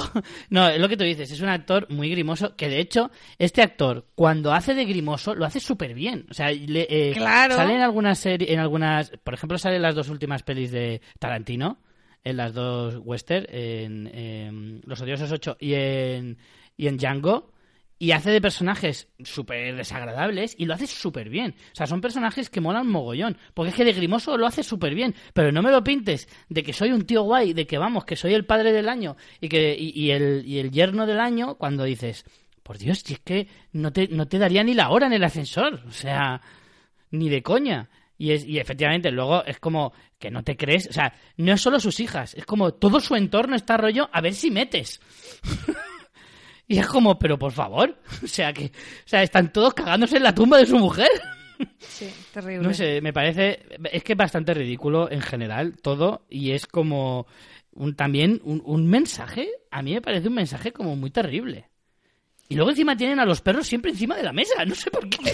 No, es lo que tú dices, es un actor muy grimoso, que de hecho, este actor, cuando hace de grimoso, lo hace súper bien. O sea, le, eh, Claro. sale en algunas series, en algunas, por ejemplo, sale en las dos últimas pelis de Tarantino, en las dos western, en, Los Odiosos 8 y en, y en Django, y hace de personajes súper desagradables y lo hace súper bien. O sea, son personajes que molan mogollón. Porque es que de Grimoso lo hace súper bien. Pero no me lo pintes de que soy un tío guay, de que vamos, que soy el padre del año y, que, y, el, y el yerno del año cuando dices, por Dios, si es que no te, no te daría ni la hora en el ascensor. O sea, ni de coña. Y, es, y efectivamente, luego es como que no te crees. O sea, no es solo sus hijas, es como todo su entorno está rollo a ver si metes. y es como, pero por favor. O sea, que o sea, están todos cagándose en la tumba de su mujer. Sí, terrible. No sé, me parece. Es que es bastante ridículo en general todo. Y es como. Un, también un, un mensaje. A mí me parece un mensaje como muy terrible. Y luego encima tienen a los perros siempre encima de la mesa. No sé por qué.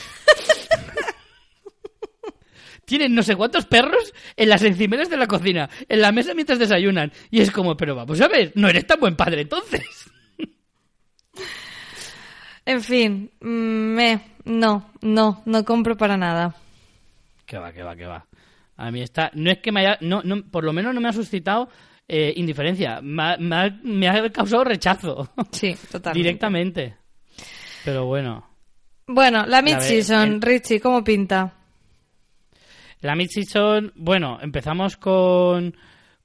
tienen no sé cuántos perros en las encimeras de la cocina, en la mesa mientras desayunan. Y es como, pero vamos a ver, no eres tan buen padre entonces. En fin, mm, me, no, no, no compro para nada. Que va, que va, que va. A mí está. No es que me haya. No, no, por lo menos no me ha suscitado eh, indiferencia. Me ha, me ha- me ha causado rechazo. Sí, totalmente. Directamente. Pero bueno. Bueno, la mid-season, Richie, ¿cómo pinta? La mid-season, bueno, empezamos con,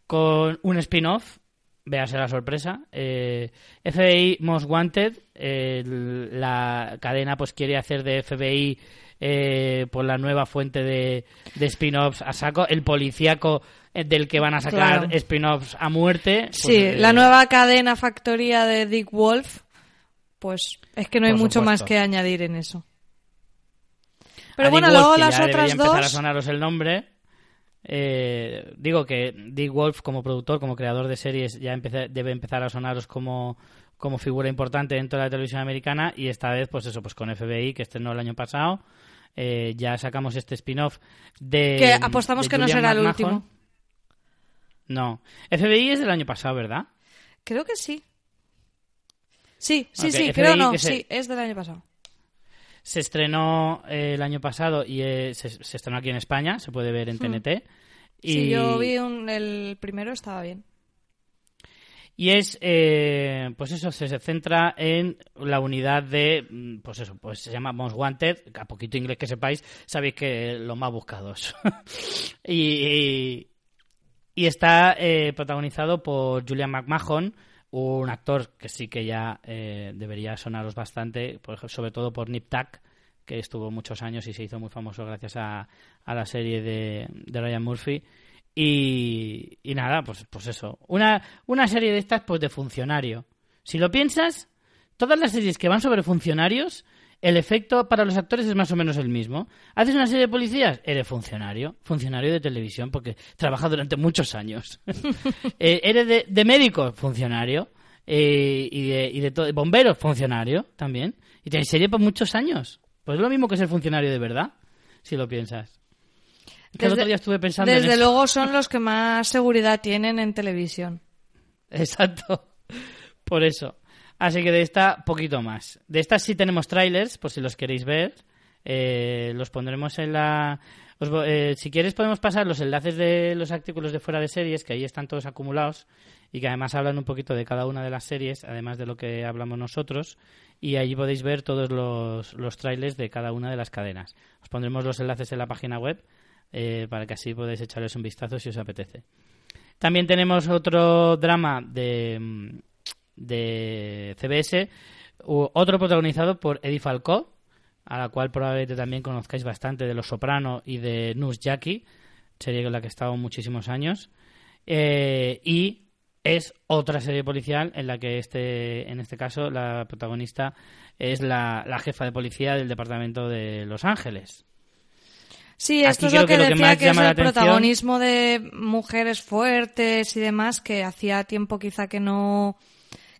con un spin-off, véase la sorpresa. Eh, FBI Most Wanted, el- la cadena pues quiere hacer de FBI eh, por la nueva fuente de, de spin-offs a saco, el policíaco eh, del que van a sacar Claro. spin-offs a muerte. pues, Sí, eh, la nueva cadena factoría de Dick Wolf, pues es que no hay mucho más que añadir en eso. a Pero Dick bueno, Wolf, luego que las otras empezar a dos... sonaros el nombre. Eh, digo que Dick Wolf como productor, como creador de series, ya debe empezar a sonaros como, como figura importante dentro de la televisión americana y esta vez, pues eso, pues con FBI, que estrenó el año pasado, eh, ya sacamos este spin-off de... Que apostamos de que no será el último. No. FBI es del año pasado, ¿verdad? Creo que sí. Sí, sí, sí, FBI creo no, se- sí, es del año pasado. Se estrenó eh, el año pasado y eh, se, se estrenó aquí en España, se puede ver en TNT. Y... Sí, yo vi un- el primero, estaba bien. Y es, eh, pues eso, se, se centra en la unidad de, mm, pues eso, pues se llama Most Wanted, a poquito inglés que sepáis, sabéis que los más buscados. y, y está eh, protagonizado por Julian McMahon, un actor que sí que ya eh, debería sonaros bastante, por sobre todo por Nip Tuck, que estuvo muchos años y se hizo muy famoso gracias a, a la serie de, de Ryan Murphy. Y, y nada, pues, pues eso. Una, una serie de estas, pues de funcionario. Si lo piensas, todas las series que van sobre funcionarios, el efecto para los actores es más o menos el mismo. Haces una serie de policías, eres funcionario, funcionario de televisión, porque trabaja durante muchos años. Eh, eres de, de médico, funcionario. Eh, y de, y de to- bomberos, funcionario también. Y tienes serie por muchos años. Pues es lo mismo que ser funcionario de verdad, si lo piensas. El Desde- otro día estuve pensando en Desde eso. luego son los que más seguridad tienen en televisión. Exacto. Por eso. Así que de esta, poquito más. De estas sí tenemos trailers, por si los queréis ver. Eh, los pondremos en la... os eh, si quieres podemos pasar los enlaces de los artículos de fuera de series, que ahí están todos acumulados y que además hablan un poquito de cada una de las series, además de lo que hablamos nosotros. Y allí podéis ver todos los, los trailers de cada una de las cadenas. Os pondremos los enlaces en la página web eh, para que así podáis echarles un vistazo si os apetece. También tenemos otro drama de, mm, de CBS, otro protagonizado por Eddie Falcó, a la cual probablemente también conozcáis bastante de Los Soprano y de Nus Jackie, serie con la que he estado muchísimos años. Eh, y es otra serie policial en la que este, en este caso la protagonista es la, la jefa de policía del departamento de Los Ángeles. Sí, esto Aquí es lo que, que lo que decía que es el atención- protagonismo de mujeres fuertes y demás, que hacía tiempo quizá que no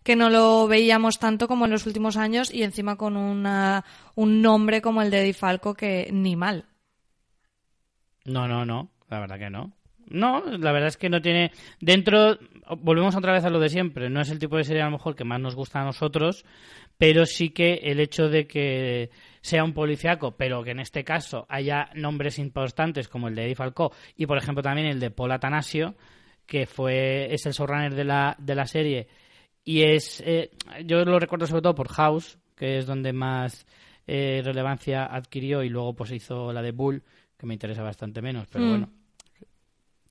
que no lo veíamos tanto como en los últimos años y encima con una, un nombre como el de Eddie Falco que ni mal. No, no, no, la verdad que no. No, la verdad es que no tiene. Dentro, volvemos otra vez a lo de siempre. No es el tipo de serie a lo mejor que más nos gusta a nosotros, pero sí que el hecho de que sea un policiaco, pero que en este caso haya nombres importantes como el de Eddie Falcó y, por ejemplo, también el de Paul Atanasio, que fue es el showrunner de la, de la serie y es. eh, yo lo recuerdo sobre todo por House, que es donde más eh, relevancia adquirió y luego pues hizo la de Bull, que me interesa bastante menos, pero Mm. bueno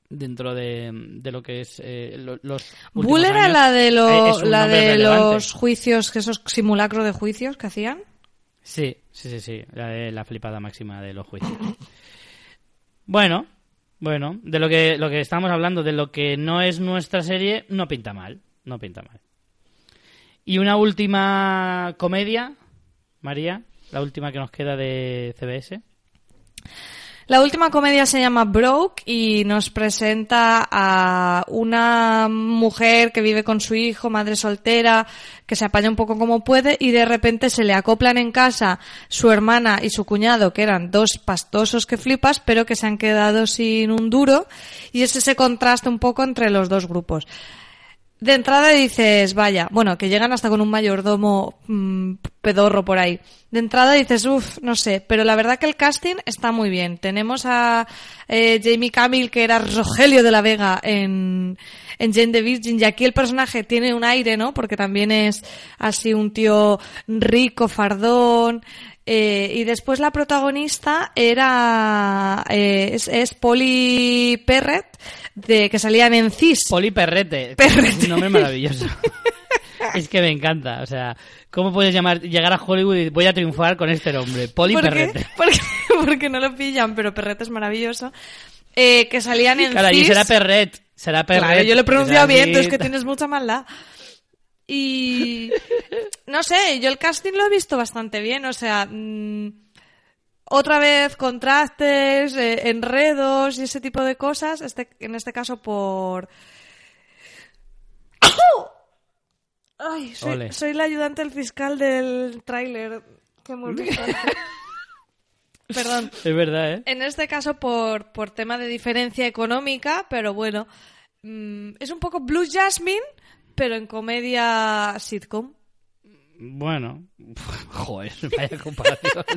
dentro de, de lo que es eh, lo- los Bull era años, la de, lo- eh, la de relevante. los juicios, que esos simulacros de juicios que hacían. Sí, sí, sí, sí, la, de la flipada máxima de los juicios. Bueno, bueno, de lo que, lo que estamos hablando, de lo que no es nuestra serie, no pinta mal. No pinta mal. Y una última comedia, María, la última que nos queda de CBS. La última comedia se llama Broke y nos presenta a una mujer que vive con su hijo, madre soltera, que se apaña un poco como puede y de repente se le acoplan en casa su hermana y su cuñado, que eran dos pastosos que flipas, pero que se han quedado sin un duro y es ese contraste un poco entre los dos grupos. De entrada dices, vaya, bueno, que llegan hasta con un mayordomo mm, pedorro por ahí. De entrada dices, uff, no sé, pero la verdad que el casting está muy bien. Tenemos a eh, Jamie Camille, que era Rogelio de la Vega en, en Jane the Virgin, y aquí el personaje tiene un aire, ¿no? Porque también es así un tío rico, fardón. Eh, y después la protagonista era eh, es, es Polly Perret de que salían en CIS. Poli Perrete. Perrete. Nombre maravilloso. es que me encanta. O sea, ¿cómo puedes llamar, llegar a Hollywood y voy a triunfar con este nombre? Poli ¿Por qué? Perrete. Porque, porque no lo pillan, pero Perrete es maravilloso. Eh, que salían en Claro, y CIS. será Perret. Será Perret. Claro, yo lo he pronunciado bien, tú es que tienes mucha maldad. Y no sé, yo el casting lo he visto bastante bien, o sea, mm, otra vez contrastes, eh, enredos y ese tipo de cosas, este, en este caso por... Ay, soy, soy la ayudante del fiscal del tráiler que hemos visto. Perdón. Es verdad, ¿eh? En este caso por, por tema de diferencia económica, pero bueno, mm, es un poco Blue Jasmine, pero en comedia sitcom. Bueno. Joder, vaya comparación.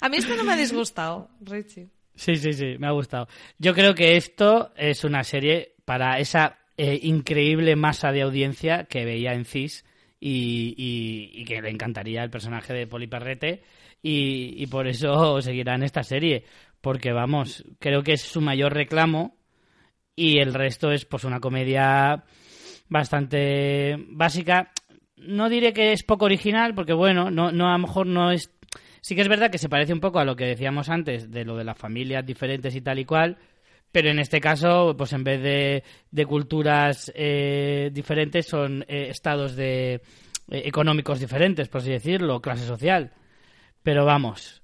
A mí esto no me ha disgustado, Richie. Sí, sí, sí, me ha gustado. Yo creo que esto es una serie para esa eh, increíble masa de audiencia que veía en CIS y, que le encantaría el personaje de Poli Perrete y, y por eso seguirá en esta serie. Porque, vamos, creo que es su mayor reclamo y el resto es pues una comedia bastante básica. No diré que es poco original, porque bueno, no, no a lo mejor no es. Sí que es verdad que se parece un poco a lo que decíamos antes de lo de las familias diferentes y tal y cual, pero en este caso, pues en vez de, de culturas eh, diferentes, son eh, estados de eh, económicos diferentes, por así decirlo, clase social. Pero vamos,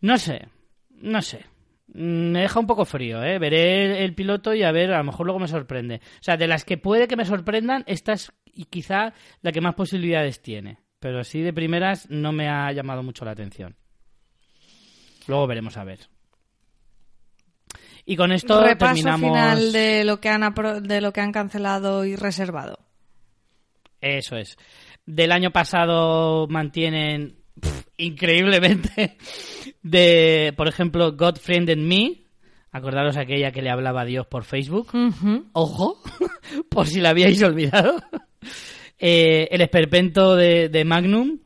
no sé, no sé. Mm, Me deja un poco frío, ¿eh? Veré el, piloto y a ver, a lo mejor luego me sorprende. O sea, de las que puede que me sorprendan, esta es quizá la que más posibilidades tiene. Pero así de primeras no me ha llamado mucho la atención. Luego veremos a ver. Y con esto Repaso terminamos. final de lo que han apro- de lo que han cancelado y reservado. Eso es. Del año pasado mantienen increíblemente de, por ejemplo, God Friend and Me. Acordaros aquella que le hablaba a Dios por Facebook. Ojo, por si la habíais olvidado. Eh, el esperpento de, de Magnum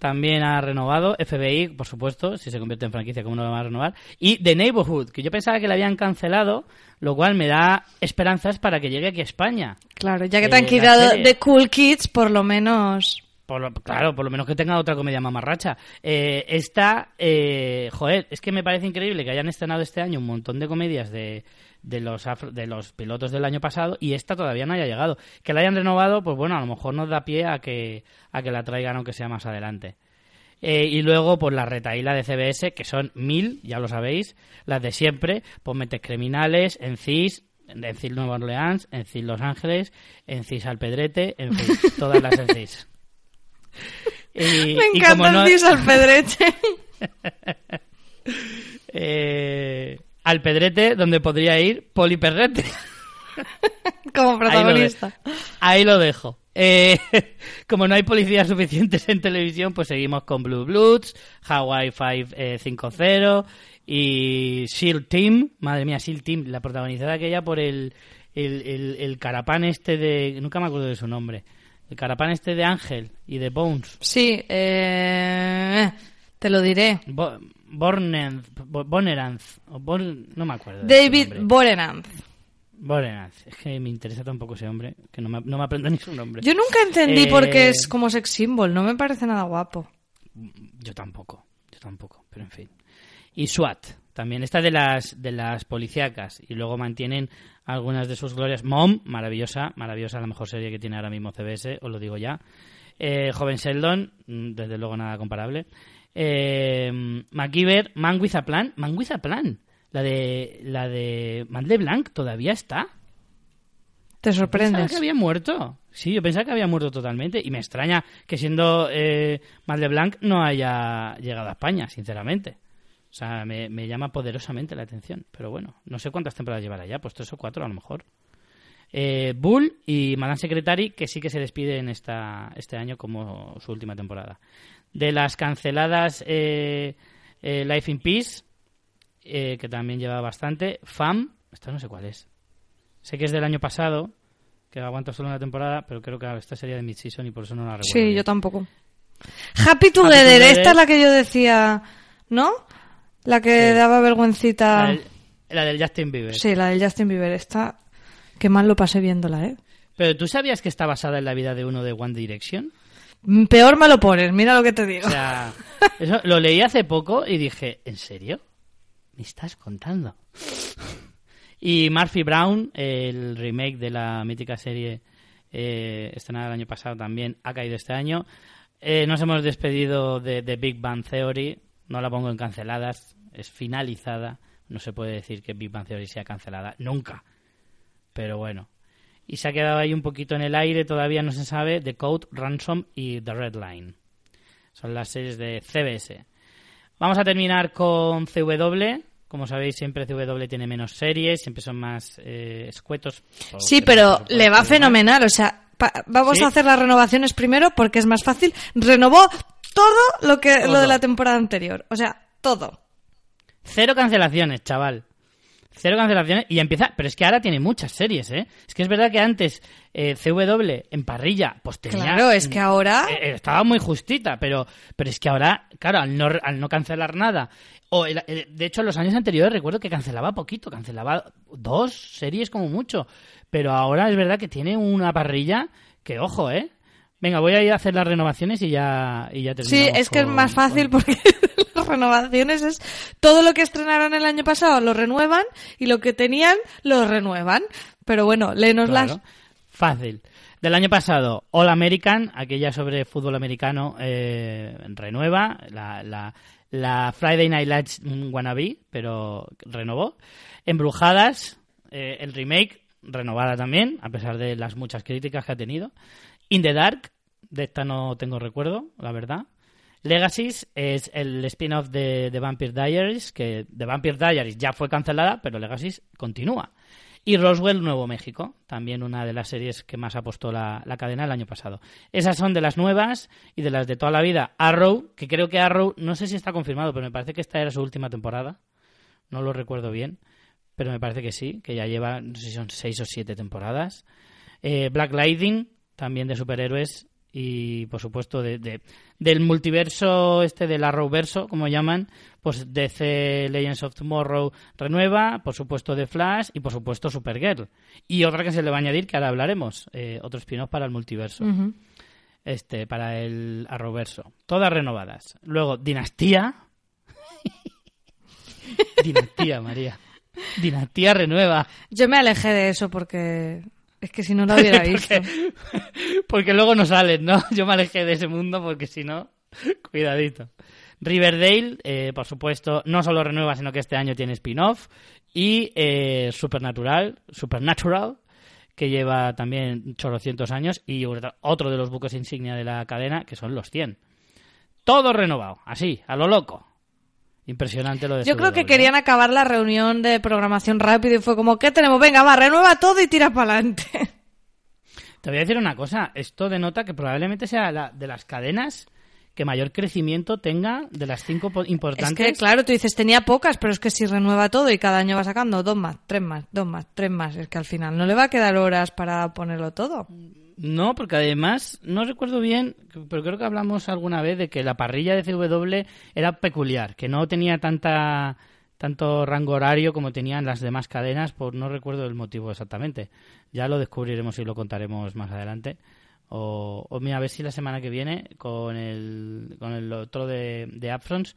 también ha renovado. FBI, por supuesto, si se convierte en franquicia, ¿cómo no lo va a renovar? Y The Neighborhood, que yo pensaba que la habían cancelado, lo cual me da esperanzas para que llegue aquí a España. Claro, ya que Eh, te han quitado de Cool Kids, por lo menos. Por lo- claro, por lo menos que tenga otra comedia mamarracha. Eh, esta, eh, joder, es que me parece increíble que hayan estrenado este año un montón de comedias de, de los afro- de los pilotos del año pasado y esta todavía no haya llegado. Que la hayan renovado, pues bueno, a lo mejor nos da pie a que, a que la traigan aunque sea más adelante. Eh, y luego, pues la retaíla de CBS, que son mil, ya lo sabéis, las de siempre, pues mentes criminales, en CIS, en CIS Nueva Orleans, en CIS Los Ángeles, en CIS Alpedrete, en fin, todas las en CIS. Y- Me y encanta como no- el Cis Alpedrete. eh, Alpedrete, donde podría ir Poli Perrete. como protagonista. Ahí lo dejo. Eh, como no hay policías suficientes en televisión, pues seguimos con Blue Bloods, Hawaii 550 y SEAL Team. Madre mía, SEAL Team, la protagonizada aquella por el, el, el, el carapán este de... Nunca me acuerdo de su nombre. El carapán este de Ángel y de Bones. Sí, eh, te lo diré. Bo Bornenz, Bo- Boneranz, o Bon- no me acuerdo. David. Borenanz. Boneranz. Es que me interesa tampoco ese hombre, que no me, no me aprendo ni su nombre. Yo nunca entendí por qué Eh, es como sex symbol, no me parece nada guapo. Yo tampoco, yo tampoco, pero en fin. Y SWAT, también esta de las de las policíacas y luego mantienen algunas de sus glorias. Mom, maravillosa, maravillosa, la mejor serie que tiene ahora mismo CBS, os lo digo ya. Eh, Joven Sheldon, mm, desde luego nada comparable. Eh, MacGyver, Man with a Plan, Man with a Plan, la de la de Man Blanc todavía está. Te Pensaba sorprendes. que había muerto. Sí, yo pensaba que había muerto totalmente. Y me extraña que siendo eh, de Blanc no haya llegado a España, sinceramente. O sea, me, me llama poderosamente la atención. Pero bueno, no sé cuántas temporadas llevará ya, pues tres o cuatro a lo mejor. Eh, Bull y Madame Secretary, que sí que se despiden esta, este año como su última temporada. De las canceladas, eh, eh, Life in Peace, que también lleva bastante. FAM, esta no sé cuál es. Sé que es del año pasado, que aguanta solo una temporada, pero creo que esta sería de mid-season y por eso no la recuerdo. Sí, yo tampoco. Happy Together, Together. esta es la que yo decía, ¿no? La que Sí. daba vergüencita. La del, la del Justin Bieber. Sí, la del Justin Bieber, esta. Qué mal lo pasé viéndola, ¿eh? Pero ¿tú sabías que está basada en la vida de uno de One Direction? Mm, Peor me lo pones, mira lo que te digo. O sea, eso lo leí hace poco y dije, ¿en serio? ¿Me estás contando? Y Murphy Brown, el remake de la mítica serie eh, estrenada el año pasado también, ha caído este año. Eh, nos hemos despedido de, de Big Bang Theory, no la pongo en canceladas, es finalizada. No se puede decir que Big Bang Theory sea cancelada, nunca. Pero bueno. Y se ha quedado ahí un poquito en el aire, todavía no se sabe, The Code, Ransom y The Red Line. Son las series de CBS. Vamos a terminar con CW. Como sabéis, siempre CW tiene menos series, siempre son más eh, escuetos. Sí, pero le va fenomenal. O sea, vamos Sí. a hacer las renovaciones primero porque es más fácil. Renovó todo lo que lo de la temporada anterior. O sea, todo. Cero cancelaciones, chaval. Cero cancelaciones y empieza. Pero es que ahora tiene muchas series, ¿eh? Es que es verdad que antes eh, CW en parrilla, pues tenía. Claro, es que ahora- eh, estaba muy justita, pero, pero es que ahora, claro, al no, al no cancelar nada. O el- de hecho, en los años anteriores recuerdo que cancelaba poquito, cancelaba dos series como mucho. Pero ahora es verdad que tiene una parrilla que, ojo, ¿eh? Venga, voy a ir a hacer las renovaciones y ya, y ya Sí, terminamos es que es más fácil con- porque las renovaciones es todo lo que estrenaron el año pasado lo renuevan y lo que tenían lo renuevan. Pero bueno, léenos Claro. Fácil. Del año pasado, All American, aquella sobre fútbol americano, eh, renueva. La, la, la Friday Night Lights wannabe, pero renovó. Embrujadas, eh, el remake, renovada también, a pesar de las muchas críticas que ha tenido. In the Dark, de esta no tengo recuerdo, la verdad. Legacies es el spin-off de The Vampire Diaries, que The Vampire Diaries ya fue cancelada, pero Legacies continúa. Y Roswell, Nuevo México, también una de las series que más apostó la, la cadena el año pasado. Esas son de las nuevas y de las de toda la vida. Arrow, que creo que Arrow, no sé si está confirmado, pero me parece que esta era su última temporada. No lo recuerdo bien, pero me parece que sí, que ya lleva, no sé si son seis o siete temporadas. Eh, Black Lightning, también de superhéroes. Y por supuesto, de, de- del multiverso este del Arrowverso, como llaman, pues DC Legends of Tomorrow renueva, por supuesto de Flash y por supuesto Supergirl. Y otra que se le va a añadir, que ahora hablaremos, eh, otro spin-off para el multiverso este para el Arrowverso. Todas renovadas. Luego, Dinastía. Dinastía, María. Dinastía renueva. Yo me alejé de eso porque es que si no lo hubiera visto. Porque luego no salen, ¿no? Yo me alejé de ese mundo porque si no, cuidadito. Riverdale, eh, por supuesto, no solo renueva, sino que este año tiene spin-off. Y eh, Supernatural, Supernatural, que lleva también chorrocientos años. Y otro de los buques insignia de la cadena, que son los 100. Todo renovado, así, a lo loco. Impresionante lo de Yo creo que querían acabar la reunión de programación rápido y fue como, ¿qué tenemos? Venga, va, renueva todo y tira para adelante. Te voy a decir una cosa, esto denota que probablemente sea la de las cadenas que mayor crecimiento tenga de las cinco po- Es importantes. que, claro, tú dices, tenía pocas, pero es que si renueva todo y cada año va sacando dos más, tres más, dos más, tres más, es que al final no le va a quedar horas para ponerlo todo. No, porque además, no recuerdo bien, pero creo que hablamos alguna vez de que la parrilla de CW era peculiar, que no tenía tanta tanto rango horario como tenían las demás cadenas, por no recuerdo el motivo exactamente. Ya lo descubriremos y lo contaremos más adelante. O, o mira, a ver si la semana que viene, con el, con el otro de, de Upfronts,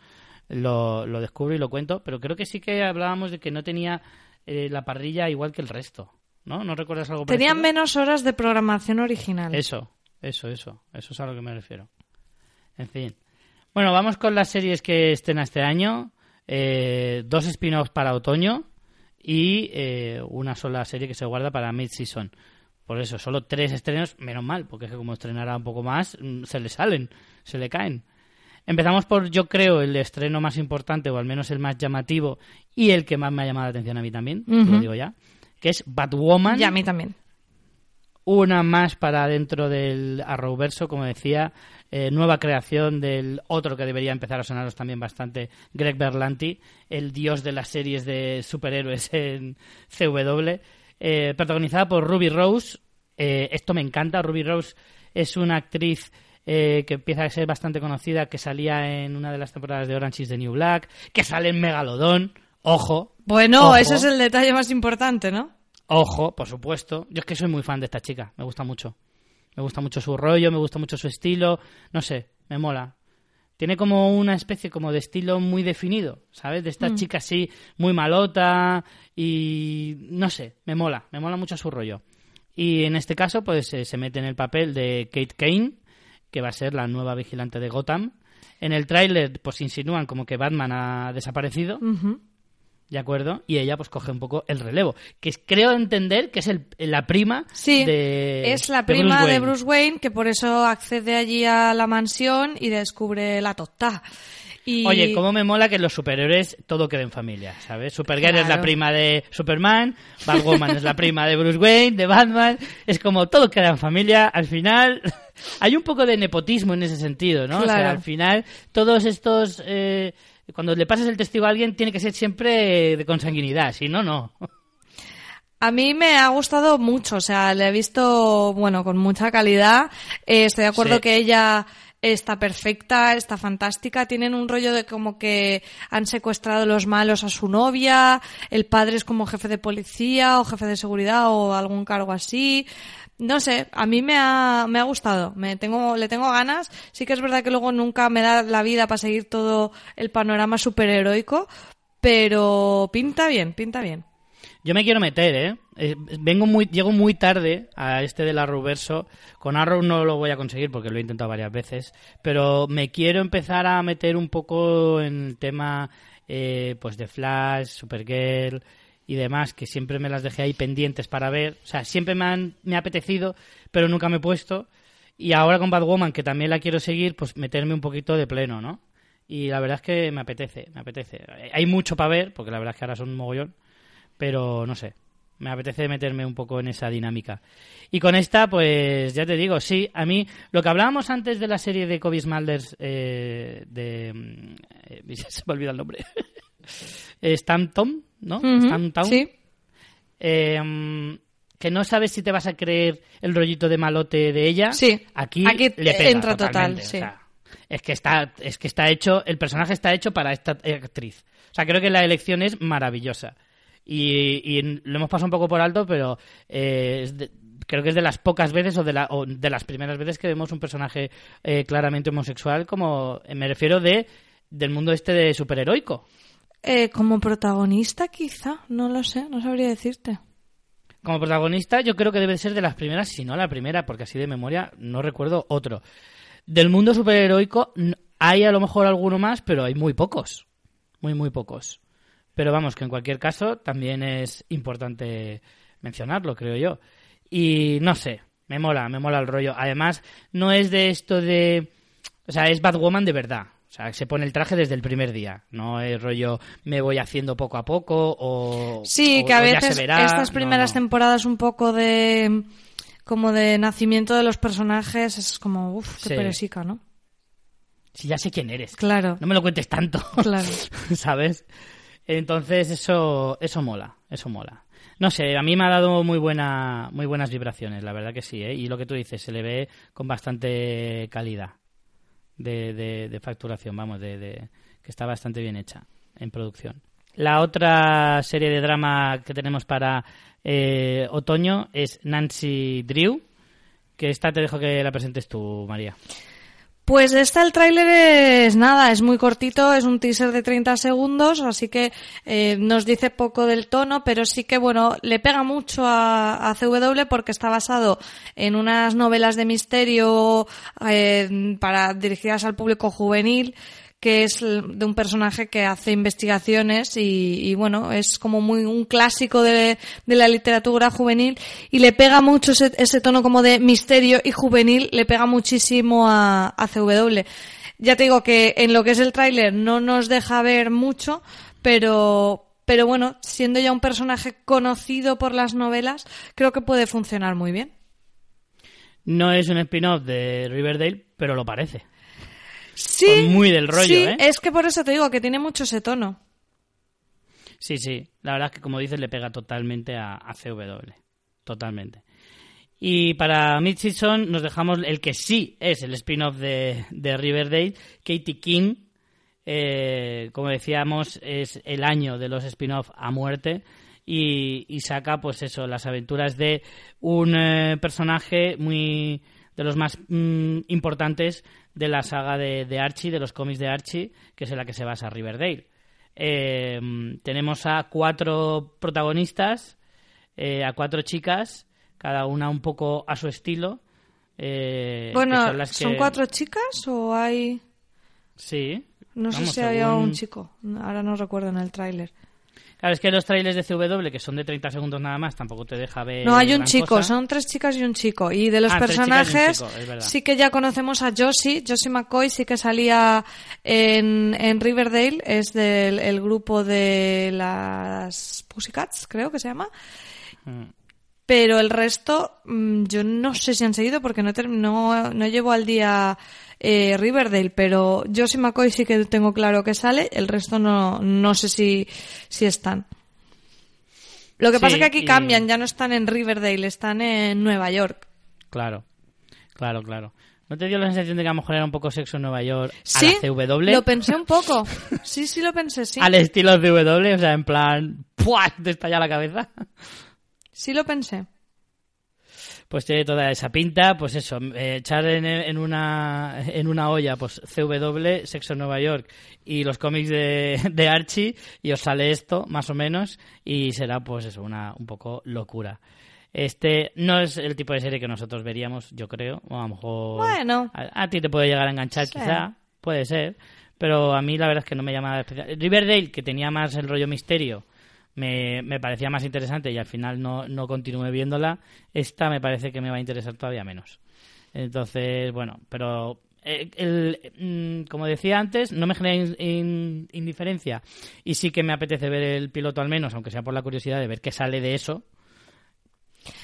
lo, lo descubro y lo cuento, pero creo que sí que hablábamos de que no tenía eh, la parrilla igual que el resto, ¿no? ¿No recuerdas algo Tenían parecido? menos horas de programación original. Eso, eso, eso, eso es a lo que me refiero. En fin. Bueno, vamos con las series que estén este año. Eh, dos spin-offs para otoño y eh, una sola serie que se guarda para mid-season. Por eso, solo tres estrenos, menos mal, porque es que como estrenará un poco más, mm, se le salen, se le caen. Empezamos por, yo creo, el estreno más importante, o al menos el más llamativo, y el que más me ha llamado la atención a mí también, lo digo ya, que es Batwoman Y a mí también. una más para dentro del Arrowverso, como decía, eh, nueva creación del otro que debería empezar a sonaros también bastante, Greg Berlanti, el dios de las series de superhéroes en CW, eh, protagonizada por Ruby Rose. Eh, esto me encanta, Ruby Rose es una actriz eh, que empieza a ser bastante conocida, que salía en una de las temporadas de Orange is the New Black, que sale en Megalodón, ojo. Bueno, Ojo. ese es el detalle más importante, ¿no? Ojo, por supuesto. Yo es que soy muy fan de esta chica, me gusta mucho. Me gusta mucho su rollo, me gusta mucho su estilo, no sé, me mola. Tiene como una especie como de estilo muy definido, ¿sabes? De esta chica así, muy malota y no sé, me mola, me mola mucho su rollo. Y en este caso, pues eh, se mete en el papel de Kate Kane, que va a ser la nueva vigilante de Gotham. En el tráiler, pues insinúan como que Batman ha desaparecido. ¿De acuerdo? Y ella pues coge un poco el relevo. Que es- creo entender que es el- la prima Sí, de es la de Bruce prima de. Bruce Wayne que por eso accede allí a la mansión y descubre la tota. Y... Oye, cómo me mola que los superhéroes todo quede en familia, ¿sabes? Supergirl es la prima de Superman, Batwoman es la prima de Bruce Wayne, de Batman, es como todo queda en familia, al final hay un poco de nepotismo en ese sentido, ¿no? O sea, al final todos estos eh, cuando le pasas el testigo a alguien tiene que ser siempre de consanguinidad, si no no. A mí me ha gustado mucho, o sea, le he visto, bueno, con mucha calidad. Eh, estoy de acuerdo Sí. que ella está perfecta, está fantástica. Tienen un rollo de como que han secuestrado los malos a su novia, el padre es como jefe de policía o jefe de seguridad o algún cargo así. No sé, a mí me ha, me ha gustado, me tengo, le tengo ganas. Sí que es verdad que luego nunca me da la vida para seguir todo el panorama superheroico, pero pinta bien, pinta bien. Yo me quiero meter, ¿eh? Eh, Vengo muy, llego muy tarde a este del Arrowverso. Con Arrow no lo voy a conseguir porque lo he intentado varias veces. Pero me quiero empezar a meter un poco en el tema eh, pues de Flash, Supergirl y demás, que siempre me las dejé ahí pendientes para ver. O sea, siempre me, han, me ha apetecido, pero nunca me he puesto. Y ahora con Batwoman, que también la quiero seguir, pues meterme un poquito de pleno, ¿no? Y la verdad es que me apetece, me apetece. Hay mucho para ver, porque la verdad es que ahora son un mogollón pero no sé, me apetece meterme un poco en esa dinámica. Y con esta, pues ya te digo, sí, a mí lo que hablábamos antes de la serie de Kobe Smulders, eh, de... mm, eh, se me olvida el nombre. Eh, ¿no? Ujú, Stamptown. Sí. Eh, que no sabes si te vas a creer el rollito de malote de ella. Sí, Aquí, aquí le pega entra total, totalmente, sí. o sea, es que está, es que está hecho, el personaje está hecho para esta actriz. O sea, creo que la elección es maravillosa. Y, y lo hemos pasado un poco por alto, pero eh, es de- creo que es de las pocas veces o de, la, o de las primeras veces que vemos un personaje eh, claramente homosexual, como eh, me refiero de del mundo este de superheroico. Eh, como protagonista, quizá, no lo sé, no sabría decirte. Como protagonista, yo creo que debe ser de las primeras, si no la primera, porque así de memoria no recuerdo otro. Del mundo superheroico hay a lo mejor alguno más, pero hay muy pocos. Muy, muy pocos. Pero vamos, que en cualquier caso también es importante mencionarlo, creo yo. Y no sé, me mola, me mola el rollo. Además, no es de esto de... O sea, es Batwoman de verdad. O sea, se pone el traje desde el primer día. No es rollo me voy haciendo poco a poco o... Sí, o- que a veces verá. estas No, primeras no. temporadas un poco de como de nacimiento de los personajes es como uff, qué Sí. peresica, ¿no? Si ya sé quién eres. Claro, No me lo cuentes tanto. claro. ¿Sabes? Entonces eso, eso mola, eso mola. No sé, a mí me ha dado muy buena, muy buenas vibraciones, la verdad que sí, ¿eh? Y lo que tú dices, se le ve con bastante calidad de, de, de facturación, vamos, de, de- que está bastante bien hecha en producción. La otra serie de drama que tenemos para eh, otoño es Nancy Drew, que esta te dejo que la presentes tú, María. Pues este el tráiler es nada, es muy cortito, es un teaser de 30 segundos, así que eh, nos dice poco del tono, pero sí que bueno, le pega mucho a, a CW porque está basado en unas novelas de misterio eh, para dirigidas al público juvenil que es de un personaje que hace investigaciones y, y bueno, es como muy un clásico de, la literatura juvenil y le pega mucho ese, ese, tono como de misterio y juvenil, le pega muchísimo a, a CW. Ya te digo que en lo que es el tráiler no nos deja ver mucho, pero, pero bueno, siendo ya un personaje conocido por las novelas, creo que puede funcionar muy bien. No es un spin-off de Riverdale, pero lo parece. Sí. Pues muy del rollo, sí, ¿eh? es que por eso te digo que tiene mucho ese tono. Sí, sí. La verdad es que, como dices, le pega totalmente a, a CW. Totalmente. Y para Mid-Season nos dejamos el que sí es el spin-off de, de, Riverdale, Katie King. Eh, como decíamos, es el año de los spin-off a muerte. Y, y, saca, pues eso, las aventuras de un eh, personaje muy de los más mm, importantes de la saga de, de, Archie, de los cómics de Archie, que es en la que se basa Riverdale. Eh, tenemos a cuatro protagonistas, eh, a cuatro chicas, cada una un poco a su estilo. Eh, bueno, son, las que... ¿son cuatro chicas o hay...? Sí. No Vamos, sé si había según... un chico, ahora no recuerdo en el tráiler. Claro, es que los trailers de CW, que son de 30 segundos nada más, tampoco te deja ver. No, hay un chico, cosa. son tres chicas y un chico. Y de los Ah, personajes, chico, sí que ya conocemos a Josie. Josie McCoy sí que salía en, en Riverdale, es del el grupo de las Pussycats, creo que se llama. Mm. Pero el resto, mm, yo no sé si han seguido porque no, no, no llevo al día eh, Riverdale, pero Josie McCoy sí que tengo claro que sale, el resto no, no sé si, si están. Lo que Sí, pasa es que aquí y- cambian, ya no están en Riverdale, están en Nueva York. Claro, claro, claro. ¿No te dio la sensación de que a lo mejor era un poco sexo en Nueva York Sí, a la CW? lo pensé un poco. Sí, sí lo pensé, sí. Al estilo CW, o sea, en plan, ¡puah! Te estalla la cabeza. Sí lo pensé. Pues tiene toda esa pinta, pues eso, eh, echar en, en una en una olla, pues CW, Sexo en Nueva York y los cómics de, de Archie y os sale esto, más o menos, y será pues eso, una un poco locura. Este no es el tipo de serie que nosotros veríamos, yo creo, o a lo mejor Bueno. a, a ti te puede llegar a enganchar Sí. quizá, puede ser, pero a mí la verdad es que no me llama especial. Riverdale, que tenía más el rollo misterio, me, me parecía más interesante y al final no, no continué viéndola. Esta me parece que me va a interesar todavía menos. Entonces, bueno, pero eh, el, mm, como decía antes, no me genera in- in- indiferencia y sí que me apetece ver el piloto al menos, aunque sea por la curiosidad de ver qué sale de eso.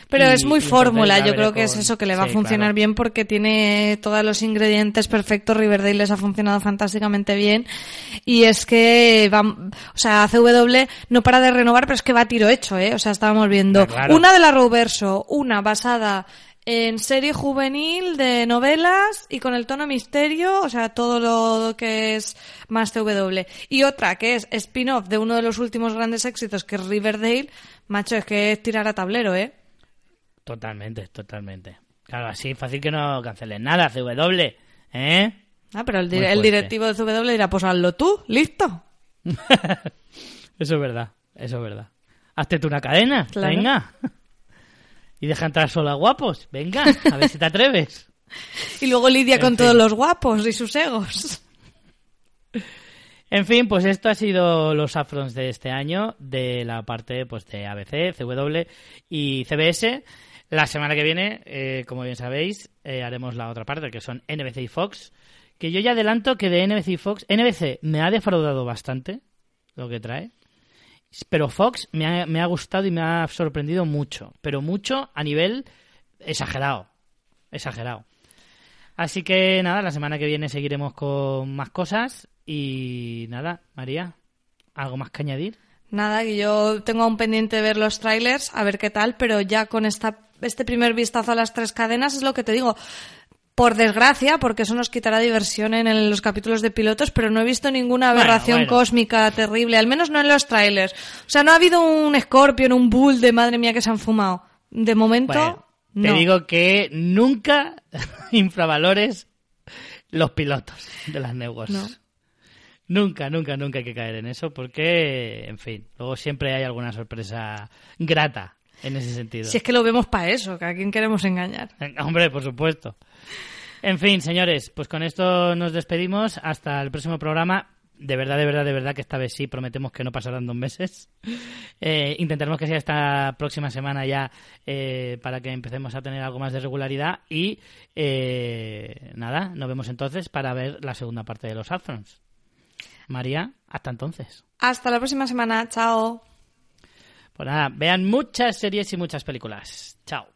Pero Y- es muy fórmula, yo creo que es eso que le va Sí, a funcionar claro. bien porque tiene todos los ingredientes perfectos. Riverdale les ha funcionado fantásticamente bien. Y es que, va, o sea, CW no para de renovar, pero es que va a tiro hecho, ¿eh? O sea, estábamos viendo claro. una de la Roverso, una basada en serie juvenil de novelas y con el tono misterio, o sea, todo lo que es más CW. Y otra que es spin-off de uno de los últimos grandes éxitos que es Riverdale. Macho, es que es tirar a tablero, ¿eh? Totalmente, totalmente. Claro, así fácil que no cancelen nada, CW, ¿eh? Ah, pero el, di- directivo de CW dirá, pues hazlo tú, listo. Eso es verdad, eso es verdad. Hazte tú una cadena, Claro. venga. Y deja entrar solo a guapos, venga, a ver si te atreves. Y luego lidia En con fin. todos los guapos y sus egos. En fin, pues esto ha sido los afrons de este año de la parte pues de ABC, CW y CBS. La semana que viene, eh, como bien sabéis, eh, haremos la otra parte, que son NBC y Fox. Que yo ya adelanto que de NBC y Fox, NBC me ha defraudado bastante lo que trae. Pero Fox me ha, me ha gustado y me ha sorprendido mucho. Pero mucho a nivel exagerado. Exagerado. Así que nada, la semana que viene seguiremos con más cosas. Y nada, María, ¿algo más que añadir? Nada, yo tengo aún pendiente de ver los trailers, a ver qué tal, pero ya con esta, este primer vistazo a las tres cadenas es lo que te digo. Por desgracia, porque eso nos quitará diversión en el- los capítulos de pilotos, pero no he visto ninguna aberración bueno. cósmica terrible, al menos no en los trailers. O sea, no ha habido un Scorpion, un Bull de madre mía que se han fumado. De momento, Bueno, te no. digo que nunca infravalores los pilotos de las. No. Nunca, nunca, nunca hay que caer en eso porque, en fin, luego siempre hay alguna sorpresa grata en ese sentido. Si es que lo vemos para eso, que a quién queremos engañar. Hombre, por supuesto. En fin, señores, pues con esto nos despedimos. Hasta el próximo programa. De verdad, de verdad, de verdad que esta vez sí prometemos que no pasarán dos meses. Eh, intentaremos que sea esta próxima semana ya eh, para que empecemos a tener algo más de regularidad. Y eh, nada, nos vemos entonces para ver la segunda parte de los Afrons. María, hasta entonces. Hasta la próxima semana. Chao. Pues nada, vean muchas series y muchas películas. Chao.